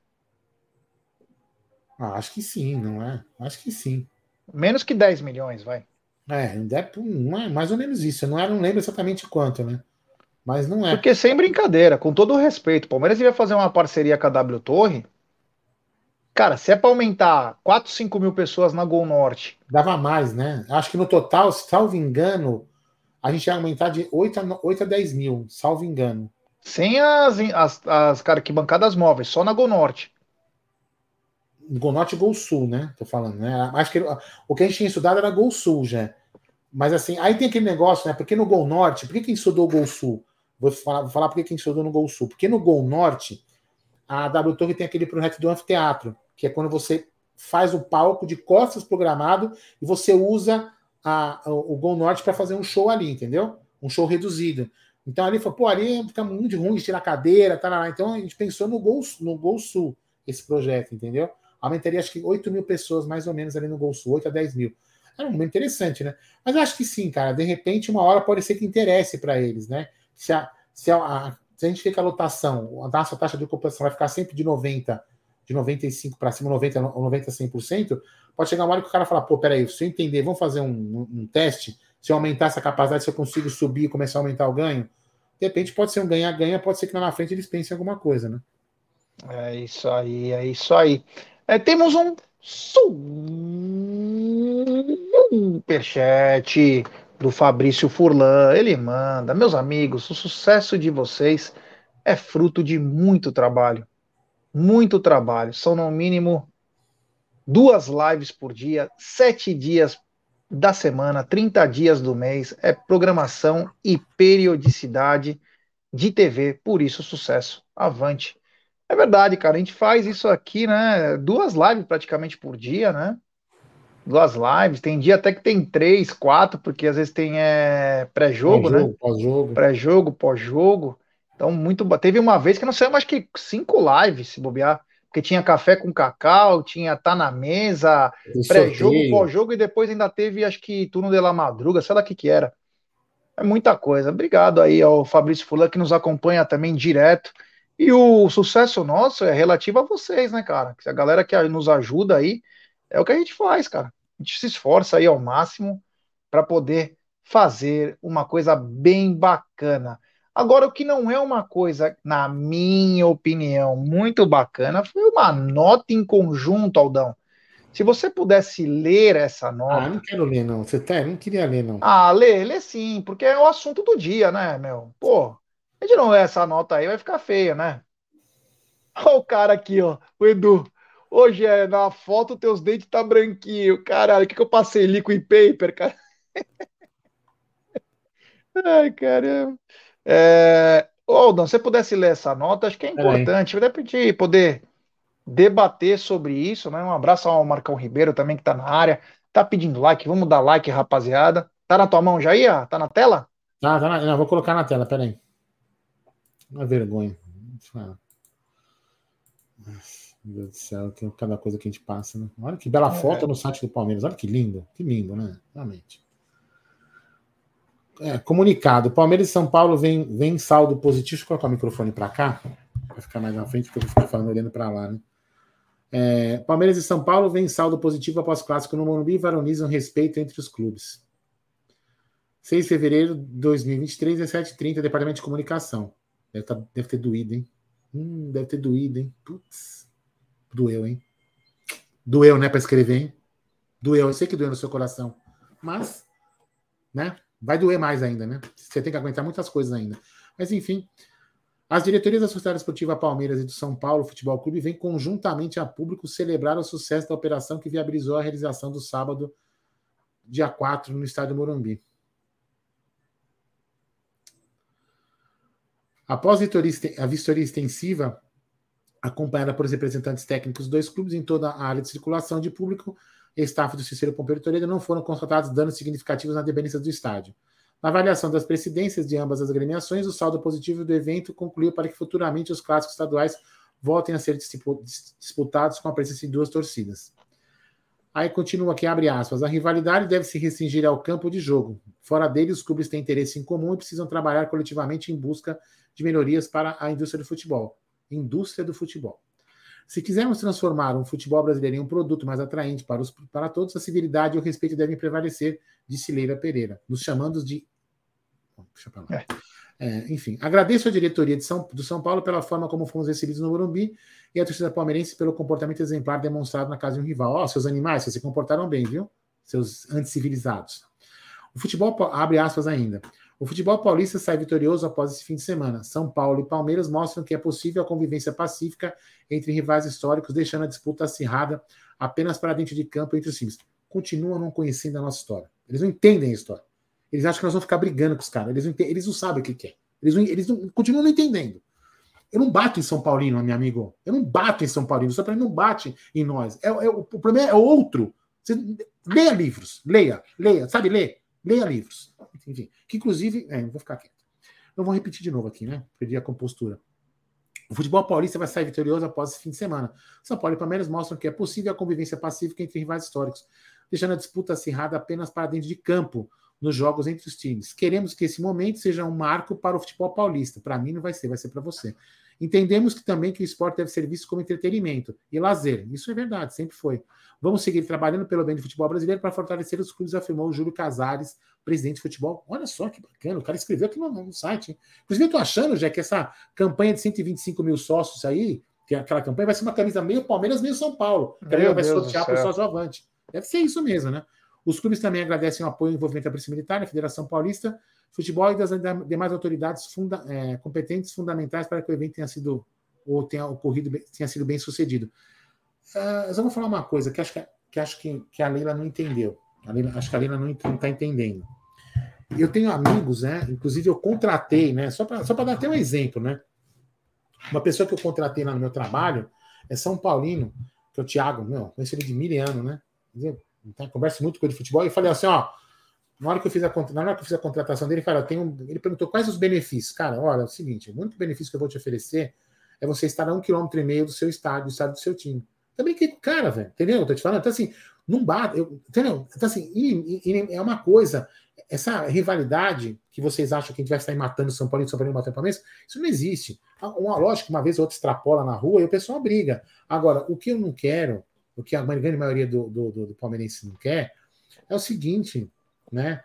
Ah, acho que sim, não é? Acho que sim. Menos que 10 milhões, vai. É, não é mais ou menos isso. Eu não, eu não lembro exatamente quanto, né? Mas não é. Porque sem brincadeira, com todo o respeito, o Palmeiras ia fazer uma parceria com a W Torre. Cara, se é para aumentar 4, 5 mil pessoas na Gol Norte. Dava mais, né? Acho que no total, salvo engano, a gente ia aumentar de 8 a, 8 a 10 mil, salvo engano. Sem as, as, as cara, arquibancadas móveis, só na Gol Norte. Gol Norte e Gol Sul, né? Tô falando, né? Acho que o que a gente tinha estudado era Gol Sul já. Mas assim, aí tem aquele negócio, né? Porque no Gol Norte, por que quem estudou o Gol Sul? Vou falar, vou falar por que quem estudou no Gol Sul. Porque no Gol Norte, a W Torre tem aquele projeto do anfiteatro, que é quando você faz o palco de costas programado e você usa a, o Gol Norte para fazer um show ali, entendeu? Um show reduzido. Então ali falou, pô, ali fica muito ruim de tirar cadeira, tá lá. Então a gente pensou no Gol, no Gol Sul, esse projeto, entendeu? Aumentaria acho que 8 mil pessoas mais ou menos ali no Gol Sul, 8 a 10 mil. É um momento interessante, né? Mas eu acho que sim, cara. De repente, uma hora pode ser que interesse para eles, né? Se a, se, a, se a gente fica a lotação, a nossa taxa de ocupação vai ficar sempre de 90, de 95 para cima, 90, 90, 100%, pode chegar uma hora que o cara fala, pô, peraí, se eu entender, vamos fazer um, um, um teste, se eu aumentar essa capacidade, se eu consigo subir e começar a aumentar o ganho, de repente pode ser um ganha-ganha, pode ser que lá na frente eles pensem em alguma coisa, né? É isso aí, é isso aí. É, temos um superchat do Fabrício Furlan. Ele manda, meus amigos, o sucesso de vocês é fruto de muito trabalho. Muito trabalho. São no mínimo duas lives por dia, sete dias da semana, 30 dias do mês. É programação e periodicidade de TV. Por isso, sucesso. Avante. É verdade, cara. A gente faz isso aqui, né? Duas lives praticamente por dia, né? Duas lives. Tem dia até que tem três, quatro, porque às vezes tem é, pré-jogo, né? Pós-jogo. Pré-jogo, pós-jogo. Então, muito. Teve uma vez que não sei, mais que cinco lives, se bobear. Porque tinha café com cacau, tinha tá na mesa, pré-jogo, pós-jogo, e depois ainda teve, acho que, turno de la madruga, sei lá o que que era. É muita coisa. Obrigado aí ao Fabrício Fulan, que nos acompanha também direto. E o sucesso nosso é relativo a vocês, né, cara? A galera que nos ajuda aí é o que a gente faz, cara. A gente se esforça aí ao máximo para poder fazer uma coisa bem bacana. Agora, o que não é uma coisa, na minha opinião, muito bacana foi uma nota em conjunto, Aldão. Se você pudesse ler essa nota. Ah, não quero ler, não. Você tá, não queria ler, não. Ah, lê, lê sim, porque é o assunto do dia, né, meu? Pô, a gente não lê essa nota aí, vai ficar feia, né? Olha o cara aqui, ó, o Edu. Hoje é na foto, teus dentes tá branquinho. Caralho, o que, que eu passei liquid paper, cara? Ai, caramba. É... Ô, Dan, se você pudesse ler essa nota, acho que é importante. De repente poder debater sobre isso, né? Um abraço ao Marcão Ribeiro também, que tá na área. Tá pedindo like, vamos dar like, rapaziada. Tá na tua mão já aí, ó? Tá na tela? Tá, tá na... Não, vou colocar na tela, peraí. Uma vergonha. Meu Deus do céu, tem cada coisa que a gente passa, né? Olha que bela foto é. no site do Palmeiras. Olha que lindo, que lindo, né? Realmente. É, comunicado. Palmeiras e São Paulo vem, vem saldo positivo. Deixa eu colocar o microfone para cá, para ficar mais na frente, porque eu vou ficar falando olhando para lá, né? É, Palmeiras e São Paulo vem saldo positivo após clássico no Morumbi e varonizam respeito entre os clubes. 6 de fevereiro de 2023, 17h30, Departamento de Comunicação. Deve, tá, deve ter doído, hein? Hum, deve ter doído, hein? Putz. Doeu, hein? Doeu, né, para escrever, hein? Doeu, eu sei que doeu no seu coração. Mas, né? Vai doer mais ainda, né? Você tem que aguentar muitas coisas ainda. Mas, enfim, as diretorias da Sociedade Esportiva Palmeiras e do São Paulo Futebol Clube vêm conjuntamente a público celebrar o sucesso da operação que viabilizou a realização do sábado dia 4, no estádio Morumbi. Após a vistoria extensiva, acompanhada por representantes técnicos dos dois clubes em toda a área de circulação de público e staff do Cicero Pompeiro Toledo, não foram constatados danos significativos na dependência do estádio. Na avaliação das presidências de ambas as agremiações, o saldo positivo do evento concluiu para que futuramente os clássicos estaduais voltem a ser disputados com a presença de duas torcidas. Aí continua aqui, abre aspas. A rivalidade deve se restringir ao campo de jogo. Fora dele, os clubes têm interesse em comum e precisam trabalhar coletivamente em busca de melhorias para a indústria do futebol. Indústria do futebol. Se quisermos transformar um futebol brasileiro em um produto mais atraente para, os, para todos, a civilidade e o respeito devem prevalecer, disse Leila Pereira, nos chamando de. Deixa é. É, enfim, agradeço à diretoria de São, do São Paulo pela forma como fomos recebidos no Morumbi e à torcida palmeirense pelo comportamento exemplar demonstrado na casa de um rival. Ó, oh, seus animais, vocês se comportaram bem, viu? Seus anticivilizados. O futebol, abre aspas ainda. O futebol paulista sai vitorioso após esse fim de semana. São Paulo e Palmeiras mostram que é possível a convivência pacífica entre rivais históricos, deixando a disputa acirrada apenas para dentro de campo entre os times. Continuam não conhecendo a nossa história. Eles não entendem a história. Eles acham que nós vamos ficar brigando com os caras. Eles não, eles não sabem o que, que é. Eles, não, eles não, continuam não entendendo. Eu não bato em São Paulino, meu amigo. Eu não bato em São Paulino. São Paulino não bate em nós. É, é, o problema é outro. Você, leia livros. Leia, leia. Sabe ler? Leia livros. Enfim, que inclusive. É, vou ficar quieto. Eu vou repetir de novo aqui, né? Perdi a compostura. O futebol paulista vai sair vitorioso após esse fim de semana. São Paulo e Palmeiras mostram que é possível a convivência pacífica entre rivais históricos, deixando a disputa acirrada apenas para dentro de campo nos jogos entre os times. Queremos que esse momento seja um marco para o futebol paulista. Para mim não vai ser, vai ser para você. Entendemos que também que o esporte deve ser visto como entretenimento e lazer. Isso é verdade, sempre foi. Vamos seguir trabalhando pelo bem do futebol brasileiro para fortalecer os clubes, afirmou o Júlio Casares, presidente de futebol. Olha só que bacana, o cara escreveu aqui no, no site. Hein? Inclusive, eu tô achando, já que essa campanha de 125 mil sócios aí, que é aquela campanha, vai ser uma camisa meio Palmeiras, meio São Paulo. Que vai sortear para o sócio avante. Deve ser isso mesmo, né? Os clubes também agradecem o apoio e envolvimento da Polícia Militar, da Federação Paulista, Futebol e das demais autoridades funda, é, competentes fundamentais para que o evento tenha sido ou tenha ocorrido, tenha sido bem sucedido. Uh, eu vou falar uma coisa que acho que, que, acho que, que a Leila não entendeu. Leila, acho que a Leila não está entendendo. Eu tenho amigos, né? Inclusive eu contratei, né? Só para só dar até um exemplo, né? Uma pessoa que eu contratei lá no meu trabalho é São Paulino, que é o Thiago, meu, conheci ele de mil anos, né? Converso muito com ele de futebol e falei assim, ó, na hora que eu fiz a, na hora que eu fiz a contratação dele, cara, tem um, ele perguntou quais os benefícios. Cara, olha, é o seguinte, o único benefício que eu vou te oferecer é você estar a um quilômetro e meio do seu estádio, do estádio do seu time. Também que cara, velho, entendeu? Eu tô te falando. Então, assim, não bate, eu, entendeu? Então, assim, e, e, é uma coisa, essa rivalidade que vocês acham que a gente vai estar matando São Paulo e São Paulo matando Palmeiras, isso não existe. Uma lógica, uma vez ou outra extrapola na rua e o pessoal briga. Agora, o que eu não quero, o que a grande maioria do, do, do, do palmeirense não quer, é o seguinte, né?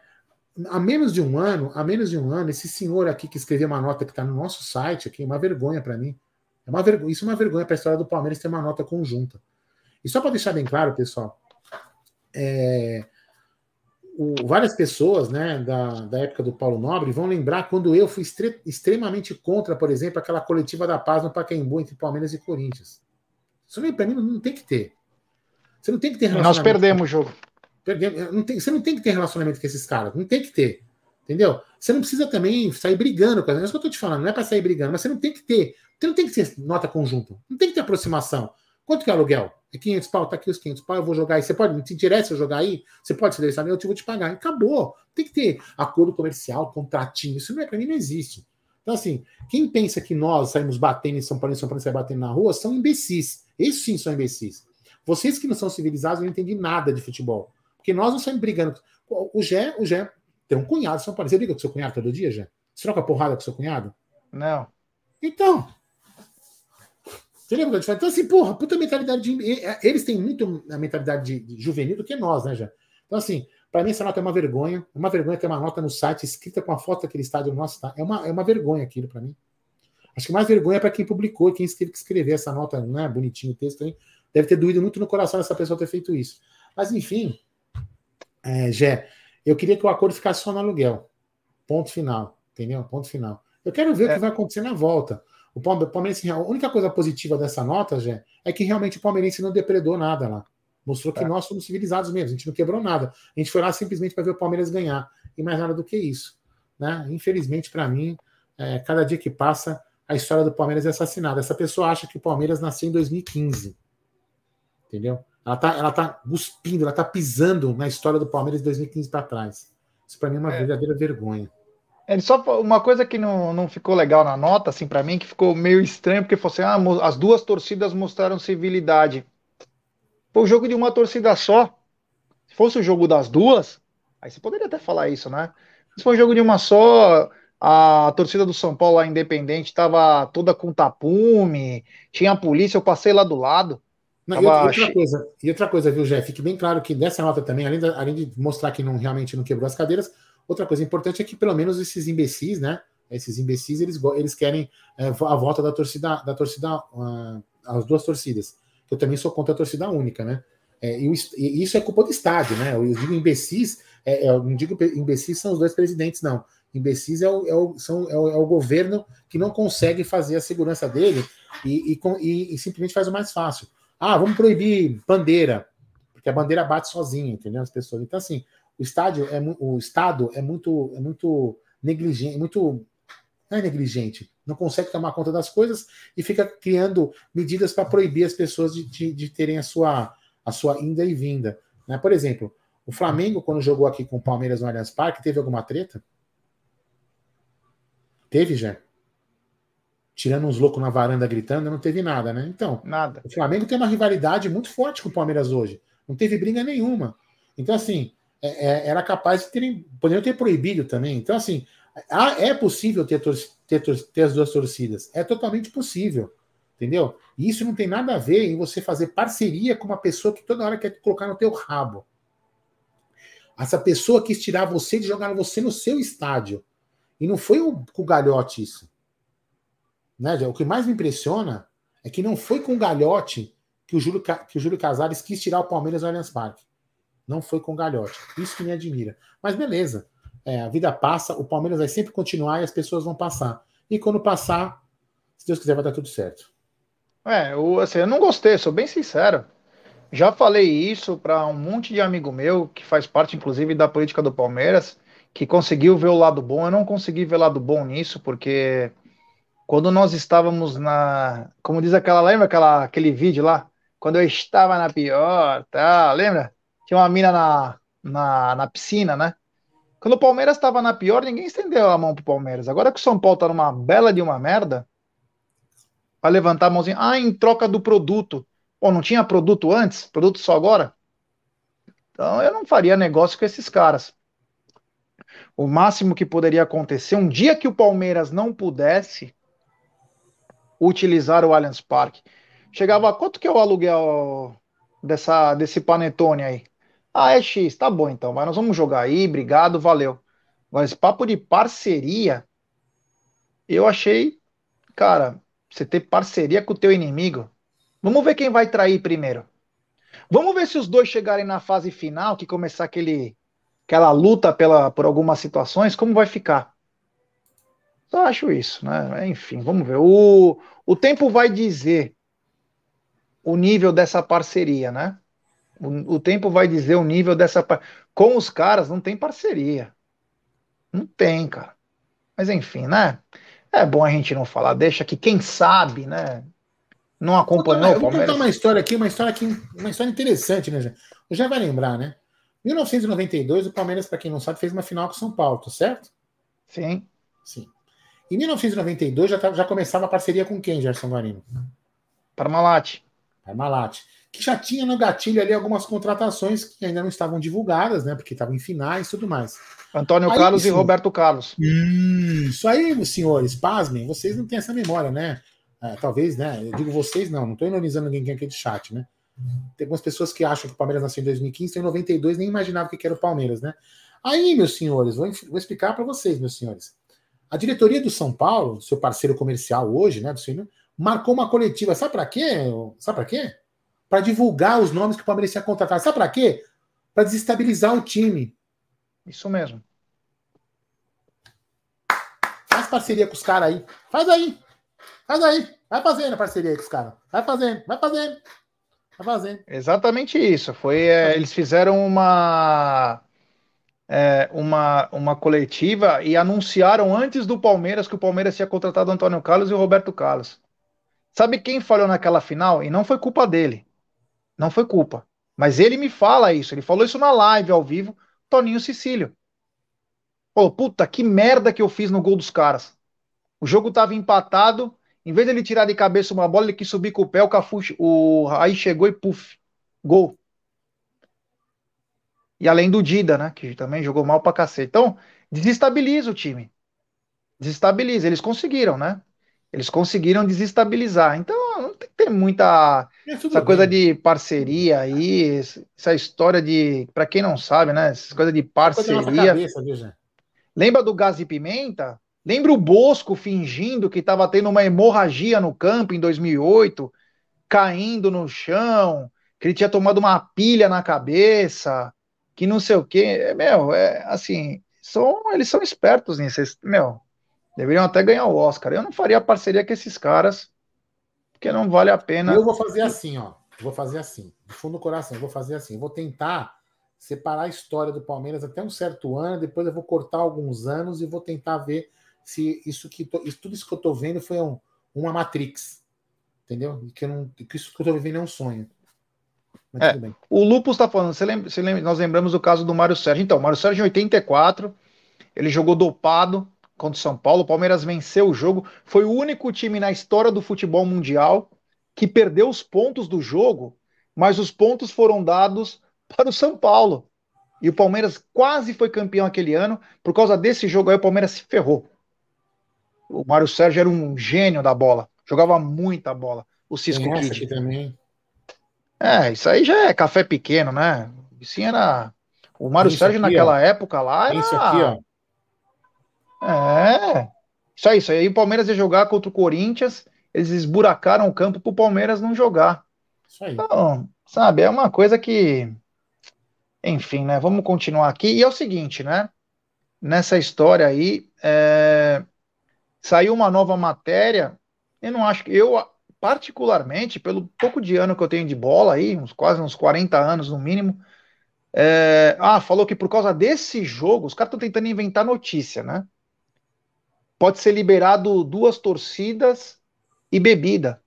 Há menos de um ano, há menos de um ano, esse senhor aqui que escreveu uma nota que está no nosso site aqui, é uma vergonha para mim. É uma vergonha, isso é uma vergonha para a história do Palmeiras ter uma nota conjunta. E só para deixar bem claro, pessoal, é, o, várias pessoas né, da, da época do Paulo Nobre vão lembrar quando eu fui estre, extremamente contra, por exemplo, aquela coletiva da paz no Pacaembu entre Palmeiras e Corinthians. Isso para mim não tem que ter. Você não tem que ter Nós perdemos o jogo. Não tem, você não tem que ter relacionamento com esses caras, não tem que ter. Entendeu? Você não precisa também sair brigando com elas. É isso que eu tô te falando, não é para sair brigando, mas você não tem que ter. Você não tem que ter nota conjunta, não tem que ter aproximação. Quanto que é aluguel? É 500 pau, tá aqui os 500 pau, eu vou jogar aí. Você pode, se interessa eu jogar aí, você pode se interessar, eu te vou te pagar. Acabou. Tem que ter acordo comercial, contratinho. Isso não é para mim, não existe. Então, assim, quem pensa que nós saímos batendo em São Paulo, em São Paulo, sai batendo na rua, são imbecis. Esses sim são imbecis. Vocês que não são civilizados não entendem nada de futebol. Porque nós não estamos brigando. O Gé, o Gé tem um cunhado São Paulo. Você briga com seu cunhado todo dia, Gé? Você troca porrada com seu cunhado? Não. Então. Você lembra que eu Então, assim, porra, puta mentalidade de. Eles têm muito a mentalidade de, juvenil do que nós, né, Gé? Então, assim, para mim essa nota é uma vergonha. É uma vergonha ter uma nota no site escrita com a foto daquele estádio nosso. Tá? É, uma, é uma vergonha aquilo para mim. Acho que mais vergonha é para quem publicou e quem teve que escrever essa nota, né? Bonitinho o texto aí. Deve ter doído muito no coração dessa pessoa ter feito isso. Mas, enfim, é, Gé, eu queria que o acordo ficasse só no aluguel. Ponto final. Entendeu? Ponto final. Eu quero ver é. o que vai acontecer na volta. O Palmeirense, a única coisa positiva dessa nota, Gé, é que realmente o Palmeirense não depredou nada lá. Mostrou que é. nós somos civilizados mesmo, a gente não quebrou nada. A gente foi lá simplesmente para ver o Palmeiras ganhar. E mais nada do que isso. Né? Infelizmente, para mim, é, cada dia que passa, a história do Palmeiras é assassinada. Essa pessoa acha que o Palmeiras nasceu em 2015. Entendeu? Ela tá, ela tá cuspindo, ela tá pisando na história do Palmeiras de 2015 para trás. Isso para mim é uma é. verdadeira vergonha. Ele só uma coisa que não, não ficou legal na nota, assim, para mim, que ficou meio estranho, porque fosse assim, ah, as duas torcidas mostraram civilidade. Foi o jogo de uma torcida só. Se fosse o jogo das duas, aí você poderia até falar isso, né? Se foi um jogo de uma só, a torcida do São Paulo, a Independente, estava toda com tapume, tinha a polícia, eu passei lá do lado. Não, e, outra, outra coisa, e outra coisa, viu, Jeff? Fique bem claro que nessa nota também, além, além de mostrar que não, realmente não quebrou as cadeiras, outra coisa importante é que pelo menos esses imbecis, né? Esses imbecis, eles, eles querem é, a volta da torcida, da torcida, uh, as duas torcidas. Eu também sou contra a torcida única, né? É, e, e, isso é culpa do estádio, né? Eu digo imbecis, é, é, eu não digo imbecis são os dois presidentes, não. Imbecis é o, é o, são, é o, é o governo que não consegue fazer a segurança dele e, e, e simplesmente faz o mais fácil. Ah, vamos proibir bandeira, porque a bandeira bate sozinha, entendeu? As pessoas. Então, assim, o estádio é o Estado é muito, é muito negligente, muito não é negligente, não consegue tomar conta das coisas e fica criando medidas para proibir as pessoas de, de, de, terem a sua, a sua inda e vinda. Né? Por exemplo, o Flamengo, quando jogou aqui com o Palmeiras no Allianz Parque, teve alguma treta? Teve, já? Tirando uns loucos na varanda gritando, não teve nada, né? Então, nada. o Flamengo tem uma rivalidade muito forte com o Palmeiras hoje. Não teve briga nenhuma. Então, assim, é, é, era capaz de terem. Poderiam ter proibido também. Então, assim, é possível ter, ter, ter as duas torcidas. É totalmente possível. Entendeu? E isso não tem nada a ver em você fazer parceria com uma pessoa que toda hora quer colocar no teu rabo. Essa pessoa quis tirar você de jogar você no seu estádio. E não foi o, o Galhote isso. Né? O que mais me impressiona é que não foi com o Galhote que o Júlio, que o Júlio Casares quis tirar o Palmeiras do Allianz Parque. Não foi com o Galhote. Isso que me admira. Mas beleza. É, a vida passa, o Palmeiras vai sempre continuar e as pessoas vão passar. E quando passar, se Deus quiser, vai dar tudo certo. É, eu, assim, eu não gostei, sou bem sincero. Já falei isso para um monte de amigo meu, que faz parte, inclusive, da política do Palmeiras, que conseguiu ver o lado bom. Eu não consegui ver o lado bom nisso, porque quando nós estávamos na. Como diz aquela, lembra aquela, aquele vídeo lá? Quando eu estava na pior, tá? Lembra? Tinha uma mina na, na, na piscina, né? Quando o Palmeiras estava na pior, ninguém estendeu a mão pro Palmeiras. Agora que o São Paulo tá numa bela de uma merda, vai levantar a mãozinha. Ah, em troca do produto. Pô, não tinha produto antes? Produto só agora? Então eu não faria negócio com esses caras. O máximo que poderia acontecer, um dia que o Palmeiras não pudesse utilizar o Allianz Parque. Chegava quanto que é o aluguel dessa, desse panetone aí? Ah, é X, tá bom então, mas nós vamos jogar aí, obrigado, valeu. Mas papo de parceria, eu achei, cara, você ter parceria com o teu inimigo. Vamos ver quem vai trair primeiro. Vamos ver se os dois chegarem na fase final, que começar aquele, aquela luta pela, por algumas situações, como vai ficar. Eu acho isso, né? Enfim, vamos ver. O, o tempo vai dizer o nível dessa parceria, né? O, o tempo vai dizer o nível dessa. Com os caras não tem parceria. Não tem, cara. Mas enfim, né? É bom a gente não falar, deixa que quem sabe, né? Não acompanhou eu vou, contar uma história aqui, uma história aqui, uma história interessante, né? Já, já vai lembrar, né? 1992, o Palmeiras, para quem não sabe, fez uma final com o São Paulo, tá certo? Sim. Sim. Em 1992 já, tá, já começava a parceria com quem, Gerson Guarino? Parmalat. Parmalat. Que já tinha no gatilho ali algumas contratações que ainda não estavam divulgadas, né? Porque estavam em finais e tudo mais. Antônio aí, Carlos sim, e Roberto Carlos. Isso aí, senhores, pasmem, vocês não têm essa memória, né? É, talvez, né? Eu digo vocês, não, não estou ironizando ninguém aqui de chat, né? Tem algumas pessoas que acham que o Palmeiras nasceu em 2015, então em 92 nem imaginava o que era o Palmeiras, né? Aí, meus senhores, vou, vou explicar para vocês, meus senhores. A diretoria do São Paulo, seu parceiro comercial hoje, né, do Senhor, marcou uma coletiva. Sabe para quê? Sabe para quê? Para divulgar os nomes que o Palmeiras ia contratar. Sabe para quê? Para desestabilizar o time. Isso mesmo. Faz parceria com os caras aí. Faz aí. Faz aí. Vai fazendo a parceria aí com os caras. Vai fazendo, vai fazendo. Tá fazendo. Exatamente isso. Foi, é, eles fizeram uma, é, uma, uma coletiva e anunciaram antes do Palmeiras que o Palmeiras tinha contratado o Antônio Carlos e o Roberto Carlos. Sabe quem falhou naquela final? E não foi culpa dele. Não foi culpa. Mas ele me fala isso. Ele falou isso na live ao vivo. Toninho Cecílio. Falou, puta, que merda que eu fiz no gol dos caras. O jogo tava empatado. Em vez dele tirar de cabeça uma bola, ele quis subir com o pé. O Cafu, o... aí chegou e puf. Gol. E além do Dida, né? Que também jogou mal pra cacete. Então, desestabiliza o time. Desestabiliza. Eles conseguiram, né? Eles conseguiram desestabilizar. Então, não tem que ter muita. É essa bem. coisa de parceria aí, essa história de. Para quem não sabe, né? Essa coisa de parceria. Cabeça, Lembra do gás e pimenta? Lembra o Bosco fingindo que estava tendo uma hemorragia no campo em 2008, caindo no chão, que ele tinha tomado uma pilha na cabeça, que não sei o quê. Meu, é assim, são, eles são espertos nisso. Meu, Deveriam até ganhar o Oscar. Eu não faria parceria com esses caras, porque não vale a pena. Eu vou fazer assim, ó. Vou fazer assim. Do fundo do coração, vou fazer assim. Vou tentar separar a história do Palmeiras até um certo ano, depois eu vou cortar alguns anos e vou tentar ver se isso que tô, tudo isso que eu tô vendo foi um, uma Matrix. Entendeu? Que, não, que isso que eu tô vivendo é um sonho. É, o Lupus está falando, você lembra, você lembra, nós lembramos do caso do Mário Sérgio. Então, o Mário Sérgio em 84, ele jogou dopado, contra o São Paulo. O Palmeiras venceu o jogo. Foi o único time na história do futebol mundial que perdeu os pontos do jogo, mas os pontos foram dados para o São Paulo. E o Palmeiras quase foi campeão aquele ano. Por causa desse jogo aí, o Palmeiras se ferrou. O Mário Sérgio era um gênio da bola. Jogava muita bola. O Cisco Kid. também. É, isso aí já é café pequeno, né? Isso era. O Mário Sérgio aqui, naquela ó. época lá era. Isso aqui, ó. É. Isso aí, isso aí. O Palmeiras ia jogar contra o Corinthians, eles esburacaram o campo para o Palmeiras não jogar. Isso aí. Então, sabe, é uma coisa que. Enfim, né? Vamos continuar aqui. E é o seguinte, né? Nessa história aí, é... saiu uma nova matéria. Eu não acho que. Eu, particularmente, pelo pouco de ano que eu tenho de bola aí, uns quase uns 40 anos no mínimo. É... Ah, falou que por causa desse jogo, os caras estão tentando inventar notícia, né? pode ser liberado duas torcidas e bebida.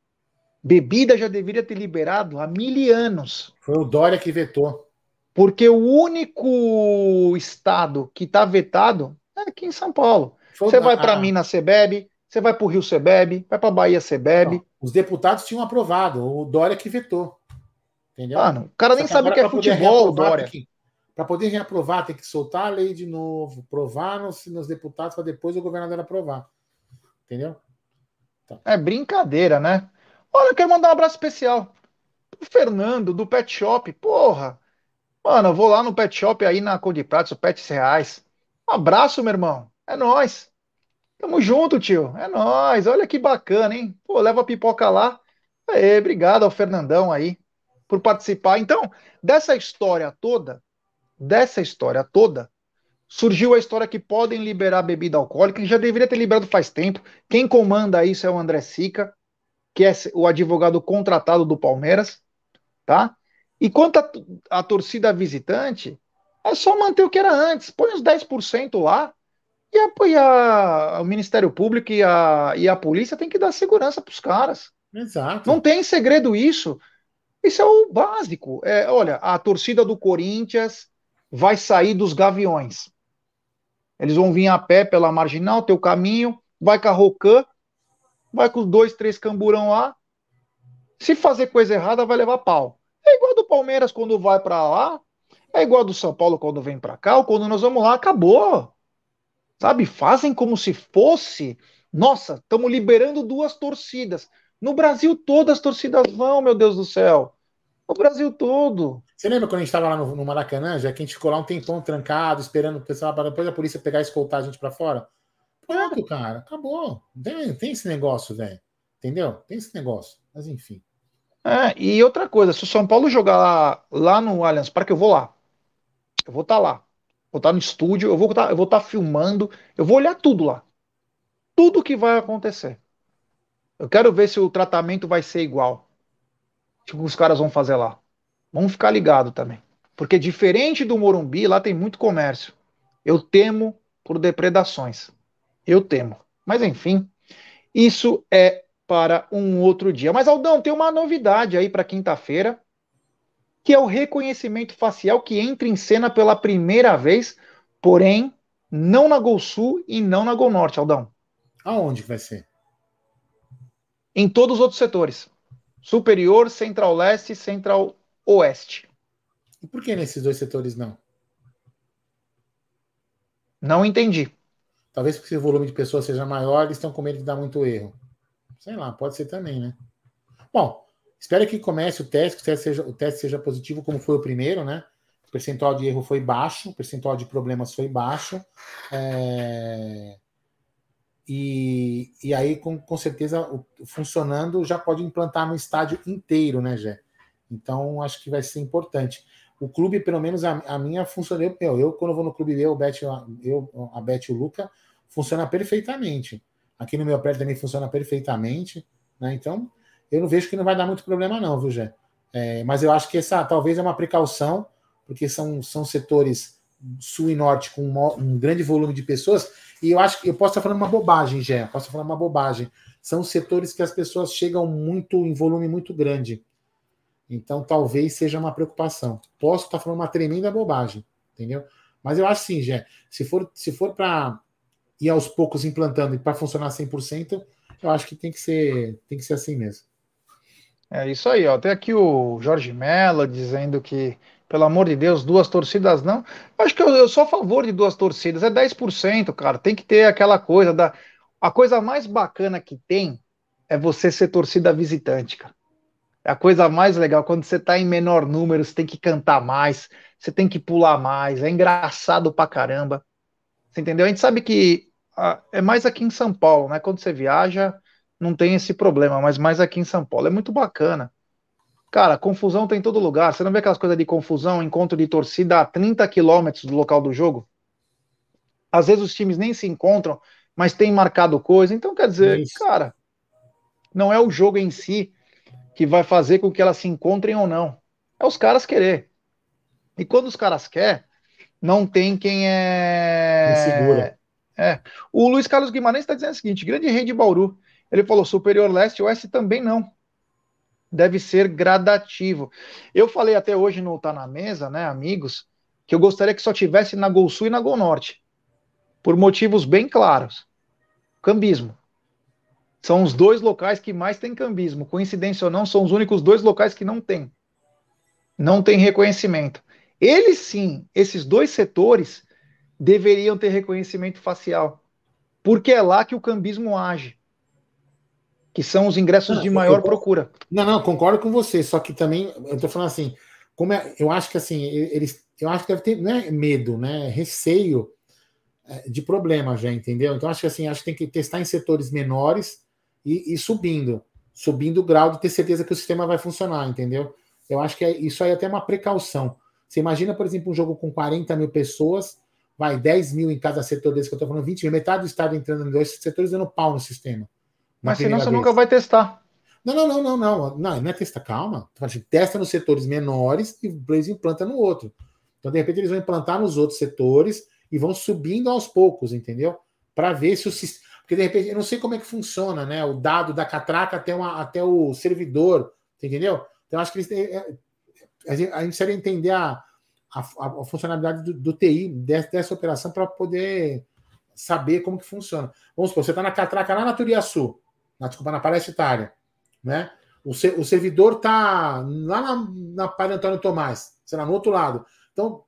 Bebida já deveria ter liberado há mil anos. Foi o Dória que vetou. Porque o único estado que está vetado é aqui em São Paulo. Você vai para Minas, você bebe. Você vai para o Rio, você bebe. Vai para Bahia, você bebe. Não, os deputados tinham aprovado. O Dória que vetou. Entendeu? Ah, o cara nem sabe o que é futebol, Dória. Para poder reaprovar, tem que soltar a lei de novo, provar nos, nos deputados para depois o governador aprovar. Entendeu? Então. É brincadeira, né? Olha, eu quero mandar um abraço especial pro Fernando, do Pet Shop. Porra! Mano, eu vou lá no Pet Shop aí na Cor de Pratos, o Pets Reais. Um abraço, meu irmão. É nós. Tamo junto, tio. É nós. Olha que bacana, hein? Pô, leva a pipoca lá. Aê, obrigado ao Fernandão aí por participar. Então, dessa história toda, dessa história toda, surgiu a história que podem liberar bebida alcoólica, que já deveria ter liberado faz tempo. Quem comanda isso é o André Sica, que é o advogado contratado do Palmeiras, tá? E quanto à torcida visitante, é só manter o que era antes, põe os 10% lá, e, a, e a, o Ministério Público e a, e a polícia tem que dar segurança para os caras. Exato. Não tem segredo isso. Isso é o básico. É, olha, a torcida do Corinthians vai sair dos gaviões. Eles vão vir a pé pela marginal, teu caminho, vai com a Rocan, vai com os dois, três camburão lá. Se fazer coisa errada, vai levar pau. É igual do Palmeiras quando vai para lá, é igual do São Paulo quando vem para cá, ou quando nós vamos lá, acabou. Sabe? Fazem como se fosse. Nossa, estamos liberando duas torcidas. No Brasil todo as torcidas vão, meu Deus do céu. No Brasil todo. Você lembra quando a gente estava lá no, no, Maracanã, já que a gente ficou lá um tempão trancado, esperando o pessoal para depois a polícia pegar e escoltar a gente para fora? Pronto, cara, acabou. Tem, tem esse negócio, velho. Entendeu? Tem esse negócio. Mas enfim. É, e outra coisa, se o São Paulo jogar lá, lá no Allianz Parque, eu vou lá. Eu vou estar tá lá. Vou estar tá no estúdio, eu vou estar, tá, eu vou estar filmando, eu vou olhar tudo lá. Tudo que vai acontecer. Eu quero ver se o tratamento vai ser igual. que os caras vão fazer lá. Vamos ficar ligado também. Porque diferente do Morumbi, lá tem muito comércio. Eu temo por depredações. Eu temo. Mas enfim, isso é para um outro dia. Mas Aldão, tem uma novidade aí para quinta-feira, que é o reconhecimento facial que entra em cena pela primeira vez, porém não na Gol Sul e não na Gol Norte, Aldão. Aonde vai ser? Em todos os outros setores. Superior, Central-Leste e Central-Oeste. E por que nesses dois setores não? Não entendi. Talvez porque o volume de pessoas seja maior, eles estão com medo de dar muito erro. Sei lá, pode ser também, né? Bom, espero que comece o teste, que o teste seja, o teste seja positivo, como foi o primeiro, né? O percentual de erro foi baixo, o percentual de problemas foi baixo. É... E, e aí, com, com certeza, funcionando, já pode implantar no estádio inteiro, né, Gé? Então, acho que vai ser importante. O clube, pelo menos a, a minha, funcionou. Eu, eu, quando vou no clube ver o Bet, eu, a Bet e o Luca, funciona perfeitamente. Aqui no meu prédio também funciona perfeitamente. Né? Então, eu não vejo que não vai dar muito problema, não, viu, Gé? É, mas eu acho que essa talvez é uma precaução, porque são, são setores sul e norte com um, um grande volume de pessoas, e eu acho que eu posso estar falando uma bobagem, Gé, posso falando uma bobagem. São setores que as pessoas chegam muito em volume muito grande. Então, talvez seja uma preocupação. Posso estar falando uma tremenda bobagem, entendeu? Mas eu acho sim, Gé. Se for, se for para e aos poucos implantando e para funcionar 100%, eu acho que tem que ser, tem que ser assim mesmo. É isso aí, ó. Tem aqui o Jorge Mello dizendo que, pelo amor de Deus, duas torcidas não. Eu acho que eu, eu sou a favor de duas torcidas, é 10%, cara. Tem que ter aquela coisa da. A coisa mais bacana que tem é você ser torcida visitante, cara. É a coisa mais legal. Quando você tá em menor número, você tem que cantar mais, você tem que pular mais. É engraçado pra caramba. Você entendeu? A gente sabe que ah, é mais aqui em São Paulo, né? Quando você viaja, não tem esse problema, mas mais aqui em São Paulo. É muito bacana. Cara, confusão tem em todo lugar. Você não vê aquelas coisas de confusão, encontro de torcida a 30 quilômetros do local do jogo? Às vezes os times nem se encontram, mas tem marcado coisa. Então, quer dizer, Isso. cara, não é o jogo em si que vai fazer com que elas se encontrem ou não. É os caras querer. E quando os caras querem, não tem quem é. segura. É. O Luiz Carlos Guimarães está dizendo o seguinte: grande rei de Bauru. Ele falou superior leste, oeste também não. Deve ser gradativo. Eu falei até hoje no Tá na Mesa, né, amigos, que eu gostaria que só tivesse na Gol Sul e na Gol Norte. Por motivos bem claros. Cambismo. São os dois locais que mais tem cambismo. Coincidência ou não, são os únicos dois locais que não tem. Não tem reconhecimento. Eles sim, esses dois setores, deveriam ter reconhecimento facial, porque é lá que o cambismo age, que são os ingressos não, de maior procura. Não, não, concordo com você, só que também, eu tô falando assim, como é, eu acho que assim, eles, eu acho que deve ter, não é medo, né, receio é, de problema já, entendeu? Então acho que assim, acho que tem que testar em setores menores e, e subindo, subindo o grau de ter certeza que o sistema vai funcionar, entendeu? Eu acho que é, isso aí é até uma precaução. Você imagina, por exemplo, um jogo com 40 mil pessoas, vai 10 mil em cada setor desse que eu estou falando, 20 mil, metade do estado entrando em dois setores dando pau no sistema. Mas senão você vez. nunca vai testar. Não, não, não, não, não. Não, não é testar, calma. Testa nos setores menores e depois implanta no outro. Então, de repente, eles vão implantar nos outros setores e vão subindo aos poucos, entendeu? Para ver se o sistema. Porque, de repente, eu não sei como é que funciona, né? O dado da catraca até, uma, até o servidor, entendeu? Então, acho que eles têm, é, a gente, a gente precisa entender a, a, a funcionalidade do, do TI dessa, dessa operação para poder saber como que funciona. Vamos supor, você está na catraca lá na Turiaçu, na, desculpa, na Palestra Itália, né? O, o servidor está lá na, na Padre Antônio Tomás, sei lá, no outro lado. Então,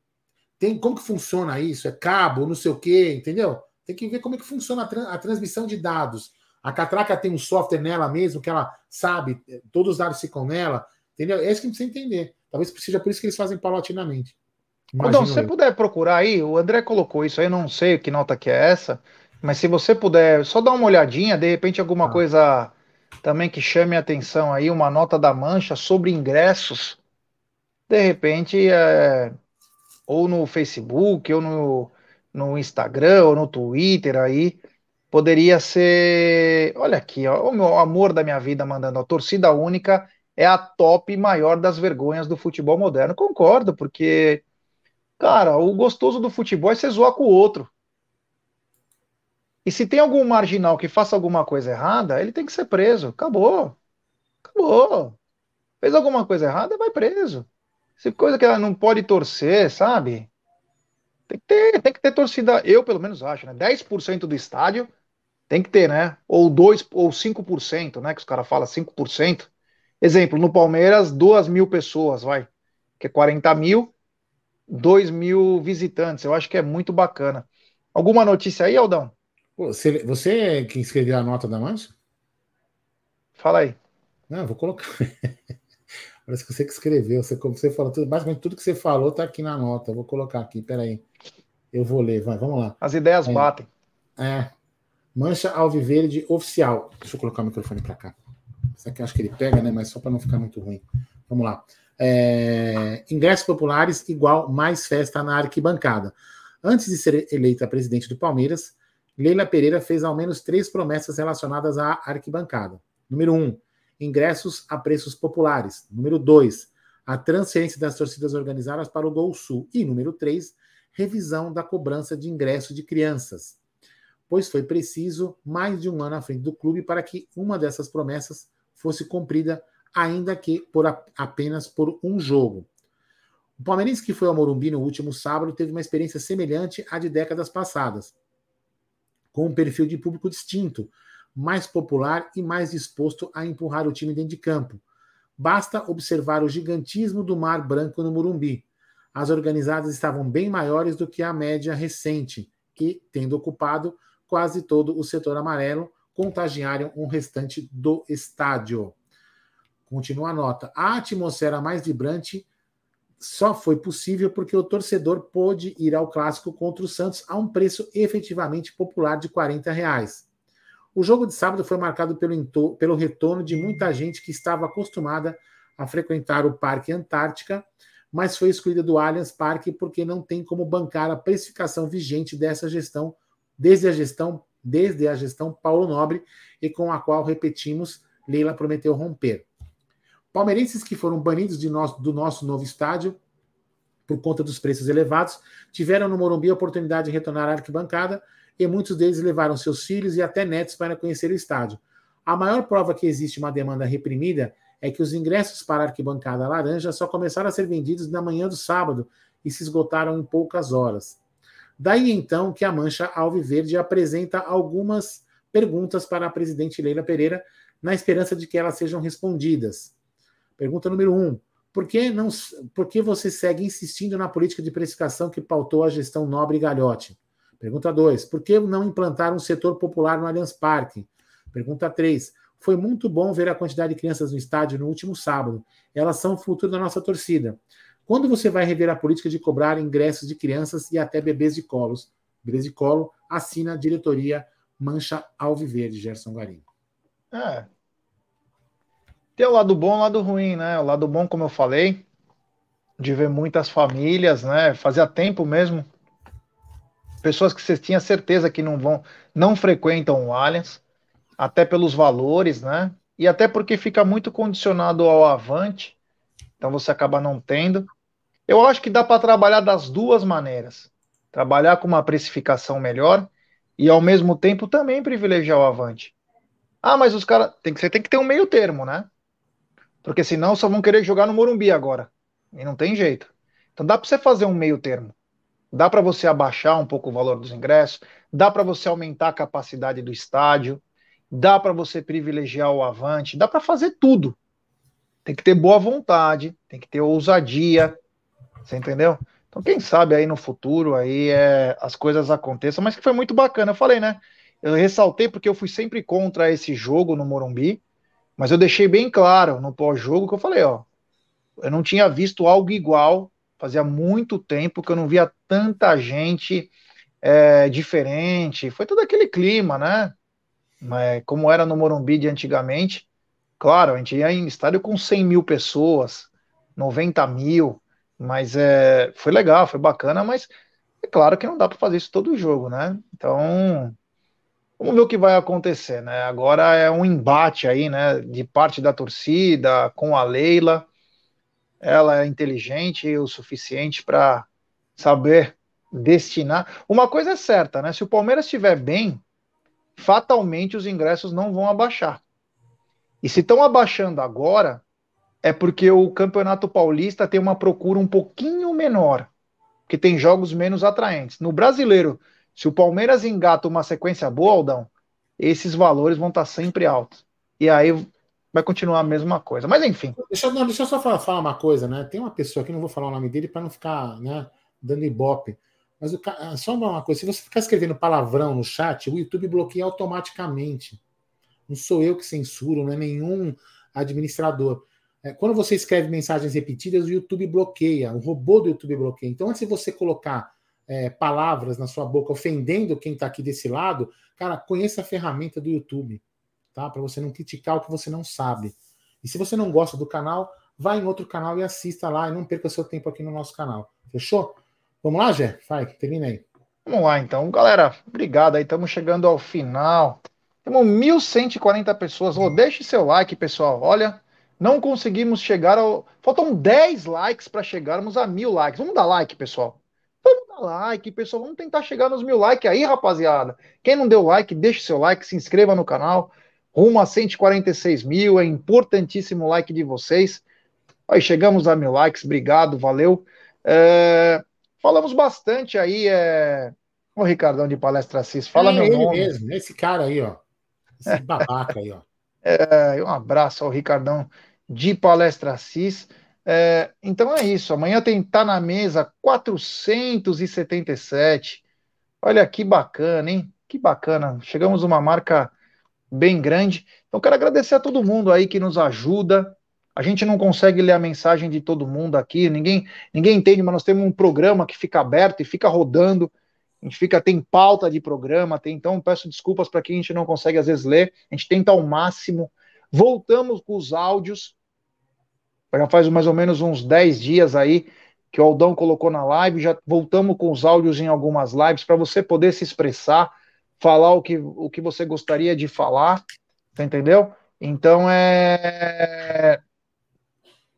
tem como que funciona isso? É cabo, não sei o quê, entendeu? Tem que ver como é que funciona a, tra a transmissão de dados. A catraca tem um software nela mesmo, que ela sabe, todos os dados ficam nela, entendeu? É isso que a gente precisa entender. Talvez seja por isso que eles fazem paulatinamente. Então, se você puder procurar aí, o André colocou isso aí, eu não sei que nota que é essa, mas se você puder só dar uma olhadinha, de repente alguma ah. coisa também que chame a atenção aí, uma nota da mancha sobre ingressos, de repente, é, ou no Facebook, ou no, no Instagram, ou no Twitter aí, poderia ser. Olha aqui, ó, o meu amor da minha vida mandando a torcida única é a top maior das vergonhas do futebol moderno. Concordo, porque, cara, o gostoso do futebol é você zoar com o outro. E se tem algum marginal que faça alguma coisa errada, ele tem que ser preso. Acabou. Acabou. Fez alguma coisa errada, vai preso. Se coisa que ela não pode torcer, sabe? Tem que ter, tem que ter torcida, eu pelo menos acho, né? 10% do estádio tem que ter, né? Ou 2 ou 5%, né? Que os caras falam 5%. Exemplo, no Palmeiras, 2 mil pessoas, vai. Que é 40 mil, 2 mil visitantes. Eu acho que é muito bacana. Alguma notícia aí, Aldão? Você, você é quem escreveu a nota da mancha? Fala aí. Não, vou colocar. Parece que você que escreveu. Você, como você falou, tudo, basicamente tudo que você falou está aqui na nota. Vou colocar aqui, peraí. Eu vou ler, vai, vamos lá. As ideias é, batem. É. Mancha Alviverde oficial. Deixa eu colocar o microfone para cá. Isso aqui eu acho que ele pega, né? Mas só para não ficar muito ruim. Vamos lá. É, ingressos populares igual mais festa na arquibancada. Antes de ser eleita presidente do Palmeiras, Leila Pereira fez ao menos três promessas relacionadas à arquibancada. Número um, ingressos a preços populares. Número 2, a transferência das torcidas organizadas para o Gol Sul. E número 3, revisão da cobrança de ingresso de crianças. Pois foi preciso mais de um ano à frente do clube para que uma dessas promessas fosse cumprida, ainda que por a, apenas por um jogo. O palmeirense que foi ao Morumbi no último sábado teve uma experiência semelhante à de décadas passadas, com um perfil de público distinto, mais popular e mais disposto a empurrar o time dentro de campo. Basta observar o gigantismo do Mar Branco no Murumbi. As organizadas estavam bem maiores do que a média recente, que, tendo ocupado quase todo o setor amarelo, contagiaram o restante do estádio. Continua a nota. A atmosfera mais vibrante só foi possível porque o torcedor pôde ir ao clássico contra o Santos a um preço efetivamente popular de 40 reais. O jogo de sábado foi marcado pelo, pelo retorno de muita gente que estava acostumada a frequentar o Parque Antártica, mas foi excluída do Allianz Parque porque não tem como bancar a precificação vigente dessa gestão, desde a gestão, desde a gestão Paulo Nobre, e com a qual, repetimos, Leila prometeu romper. Palmeirenses que foram banidos nosso, do nosso novo estádio por conta dos preços elevados, tiveram no Morumbi a oportunidade de retornar à arquibancada e muitos deles levaram seus filhos e até netos para conhecer o estádio. A maior prova que existe uma demanda reprimida é que os ingressos para a arquibancada laranja só começaram a ser vendidos na manhã do sábado e se esgotaram em poucas horas. Daí então que a Mancha Alviverde apresenta algumas perguntas para a presidente Leila Pereira, na esperança de que elas sejam respondidas. Pergunta número um: por que, não, por que você segue insistindo na política de precificação que pautou a gestão Nobre e Galhote? Pergunta 2. Por que não implantar um setor popular no Allianz Parque? Pergunta 3. Foi muito bom ver a quantidade de crianças no estádio no último sábado. Elas são o futuro da nossa torcida. Quando você vai rever a política de cobrar ingressos de crianças e até bebês de colos? Bebês de colo, assina a diretoria Mancha Alviverde, Gerson Garim. É. Tem o lado bom e o lado ruim, né? O lado bom, como eu falei, de ver muitas famílias, né? Fazia tempo mesmo pessoas que você tinha certeza que não vão, não frequentam o Allianz, até pelos valores, né? E até porque fica muito condicionado ao Avante, então você acaba não tendo. Eu acho que dá para trabalhar das duas maneiras. Trabalhar com uma precificação melhor e ao mesmo tempo também privilegiar o Avante. Ah, mas os caras você tem que ter um meio termo, né? Porque senão só vão querer jogar no Morumbi agora. E não tem jeito. Então dá para você fazer um meio termo. Dá para você abaixar um pouco o valor dos ingressos, dá para você aumentar a capacidade do estádio, dá para você privilegiar o avante, dá para fazer tudo. Tem que ter boa vontade, tem que ter ousadia, você entendeu? Então, quem sabe aí no futuro aí é, as coisas aconteçam, mas que foi muito bacana. Eu falei, né? Eu ressaltei porque eu fui sempre contra esse jogo no Morumbi, mas eu deixei bem claro no pós-jogo que eu falei, ó, eu não tinha visto algo igual Fazia muito tempo que eu não via tanta gente é, diferente. Foi todo aquele clima, né? Como era no Morumbi de antigamente. Claro, a gente ia em estádio com 100 mil pessoas, 90 mil, mas é, foi legal, foi bacana, mas é claro que não dá para fazer isso todo jogo, né? Então, Vamos ver o que vai acontecer, né? Agora é um embate aí, né, de parte da torcida com a Leila. Ela é inteligente o suficiente para saber destinar. Uma coisa é certa, né? Se o Palmeiras estiver bem, fatalmente os ingressos não vão abaixar. E se estão abaixando agora, é porque o Campeonato Paulista tem uma procura um pouquinho menor, que tem jogos menos atraentes. No brasileiro, se o Palmeiras engata uma sequência boa, Aldão, esses valores vão estar sempre altos. E aí vai continuar a mesma coisa. Mas enfim. Deixa, não, deixa eu só falar, falar, uma coisa, né? Tem uma pessoa aqui, não vou falar o nome dele para não ficar né, dando ibope. Mas o, só uma coisa: se você ficar escrevendo palavrão no chat, o YouTube bloqueia automaticamente. Não sou eu que censuro, não é nenhum administrador. É, quando você escreve mensagens repetidas, o YouTube bloqueia, o robô do YouTube bloqueia. Então, antes de você colocar é, palavras na sua boca ofendendo quem está aqui desse lado, cara, conheça a ferramenta do YouTube, tá? Para você não criticar o que você não sabe. E se você não gosta do canal, vá em outro canal e assista lá e não perca seu tempo aqui no nosso canal. Fechou? Vamos lá, Jé? Vai, termina aí. Vamos lá, então. Galera, obrigado aí. Estamos chegando ao final. Temos 1.140 pessoas. Oh, deixe seu like, pessoal. Olha, não conseguimos chegar ao. Faltam 10 likes para chegarmos a mil likes. Vamos dar like, pessoal. Like, pessoal. Vamos tentar chegar nos mil likes aí, rapaziada. Quem não deu like, deixe seu like, se inscreva no canal. Rumo a 146 mil. É importantíssimo o like de vocês. Aí chegamos a mil likes. Obrigado, valeu. É... Falamos bastante aí. É... O Ricardão de Palestra Assis, fala é meu ele nome. mesmo, esse cara aí, ó. Esse babaca aí, ó. É, um abraço ao Ricardão de Palestra Assis. É, então é isso. Amanhã tem Tá na Mesa 477. Olha que bacana, hein? Que bacana. Chegamos a uma marca bem grande. Então quero agradecer a todo mundo aí que nos ajuda. A gente não consegue ler a mensagem de todo mundo aqui, ninguém, ninguém entende, mas nós temos um programa que fica aberto e fica rodando. A gente fica, tem pauta de programa, tem, então peço desculpas para quem a gente não consegue às vezes ler. A gente tenta ao máximo. Voltamos com os áudios. Já faz mais ou menos uns 10 dias aí que o Aldão colocou na live. Já voltamos com os áudios em algumas lives para você poder se expressar, falar o que, o que você gostaria de falar. Tá entendeu? Então é.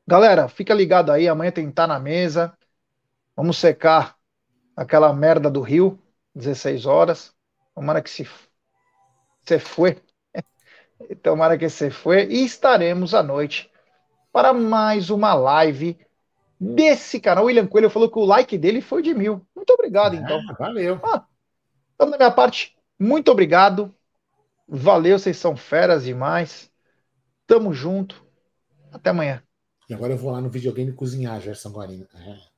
Galera, fica ligado aí. Amanhã tem Tá na Mesa. Vamos secar aquela merda do Rio, 16 horas. Tomara que se, se foi. Tomara que se foi. E estaremos à noite para mais uma live desse canal. O William Coelho falou que o like dele foi de mil. Muito obrigado, é, então. Valeu. Ah, então, da minha parte, muito obrigado. Valeu, vocês são feras demais. Tamo junto. Até amanhã. E agora eu vou lá no videogame cozinhar, Gerson Guarino. É.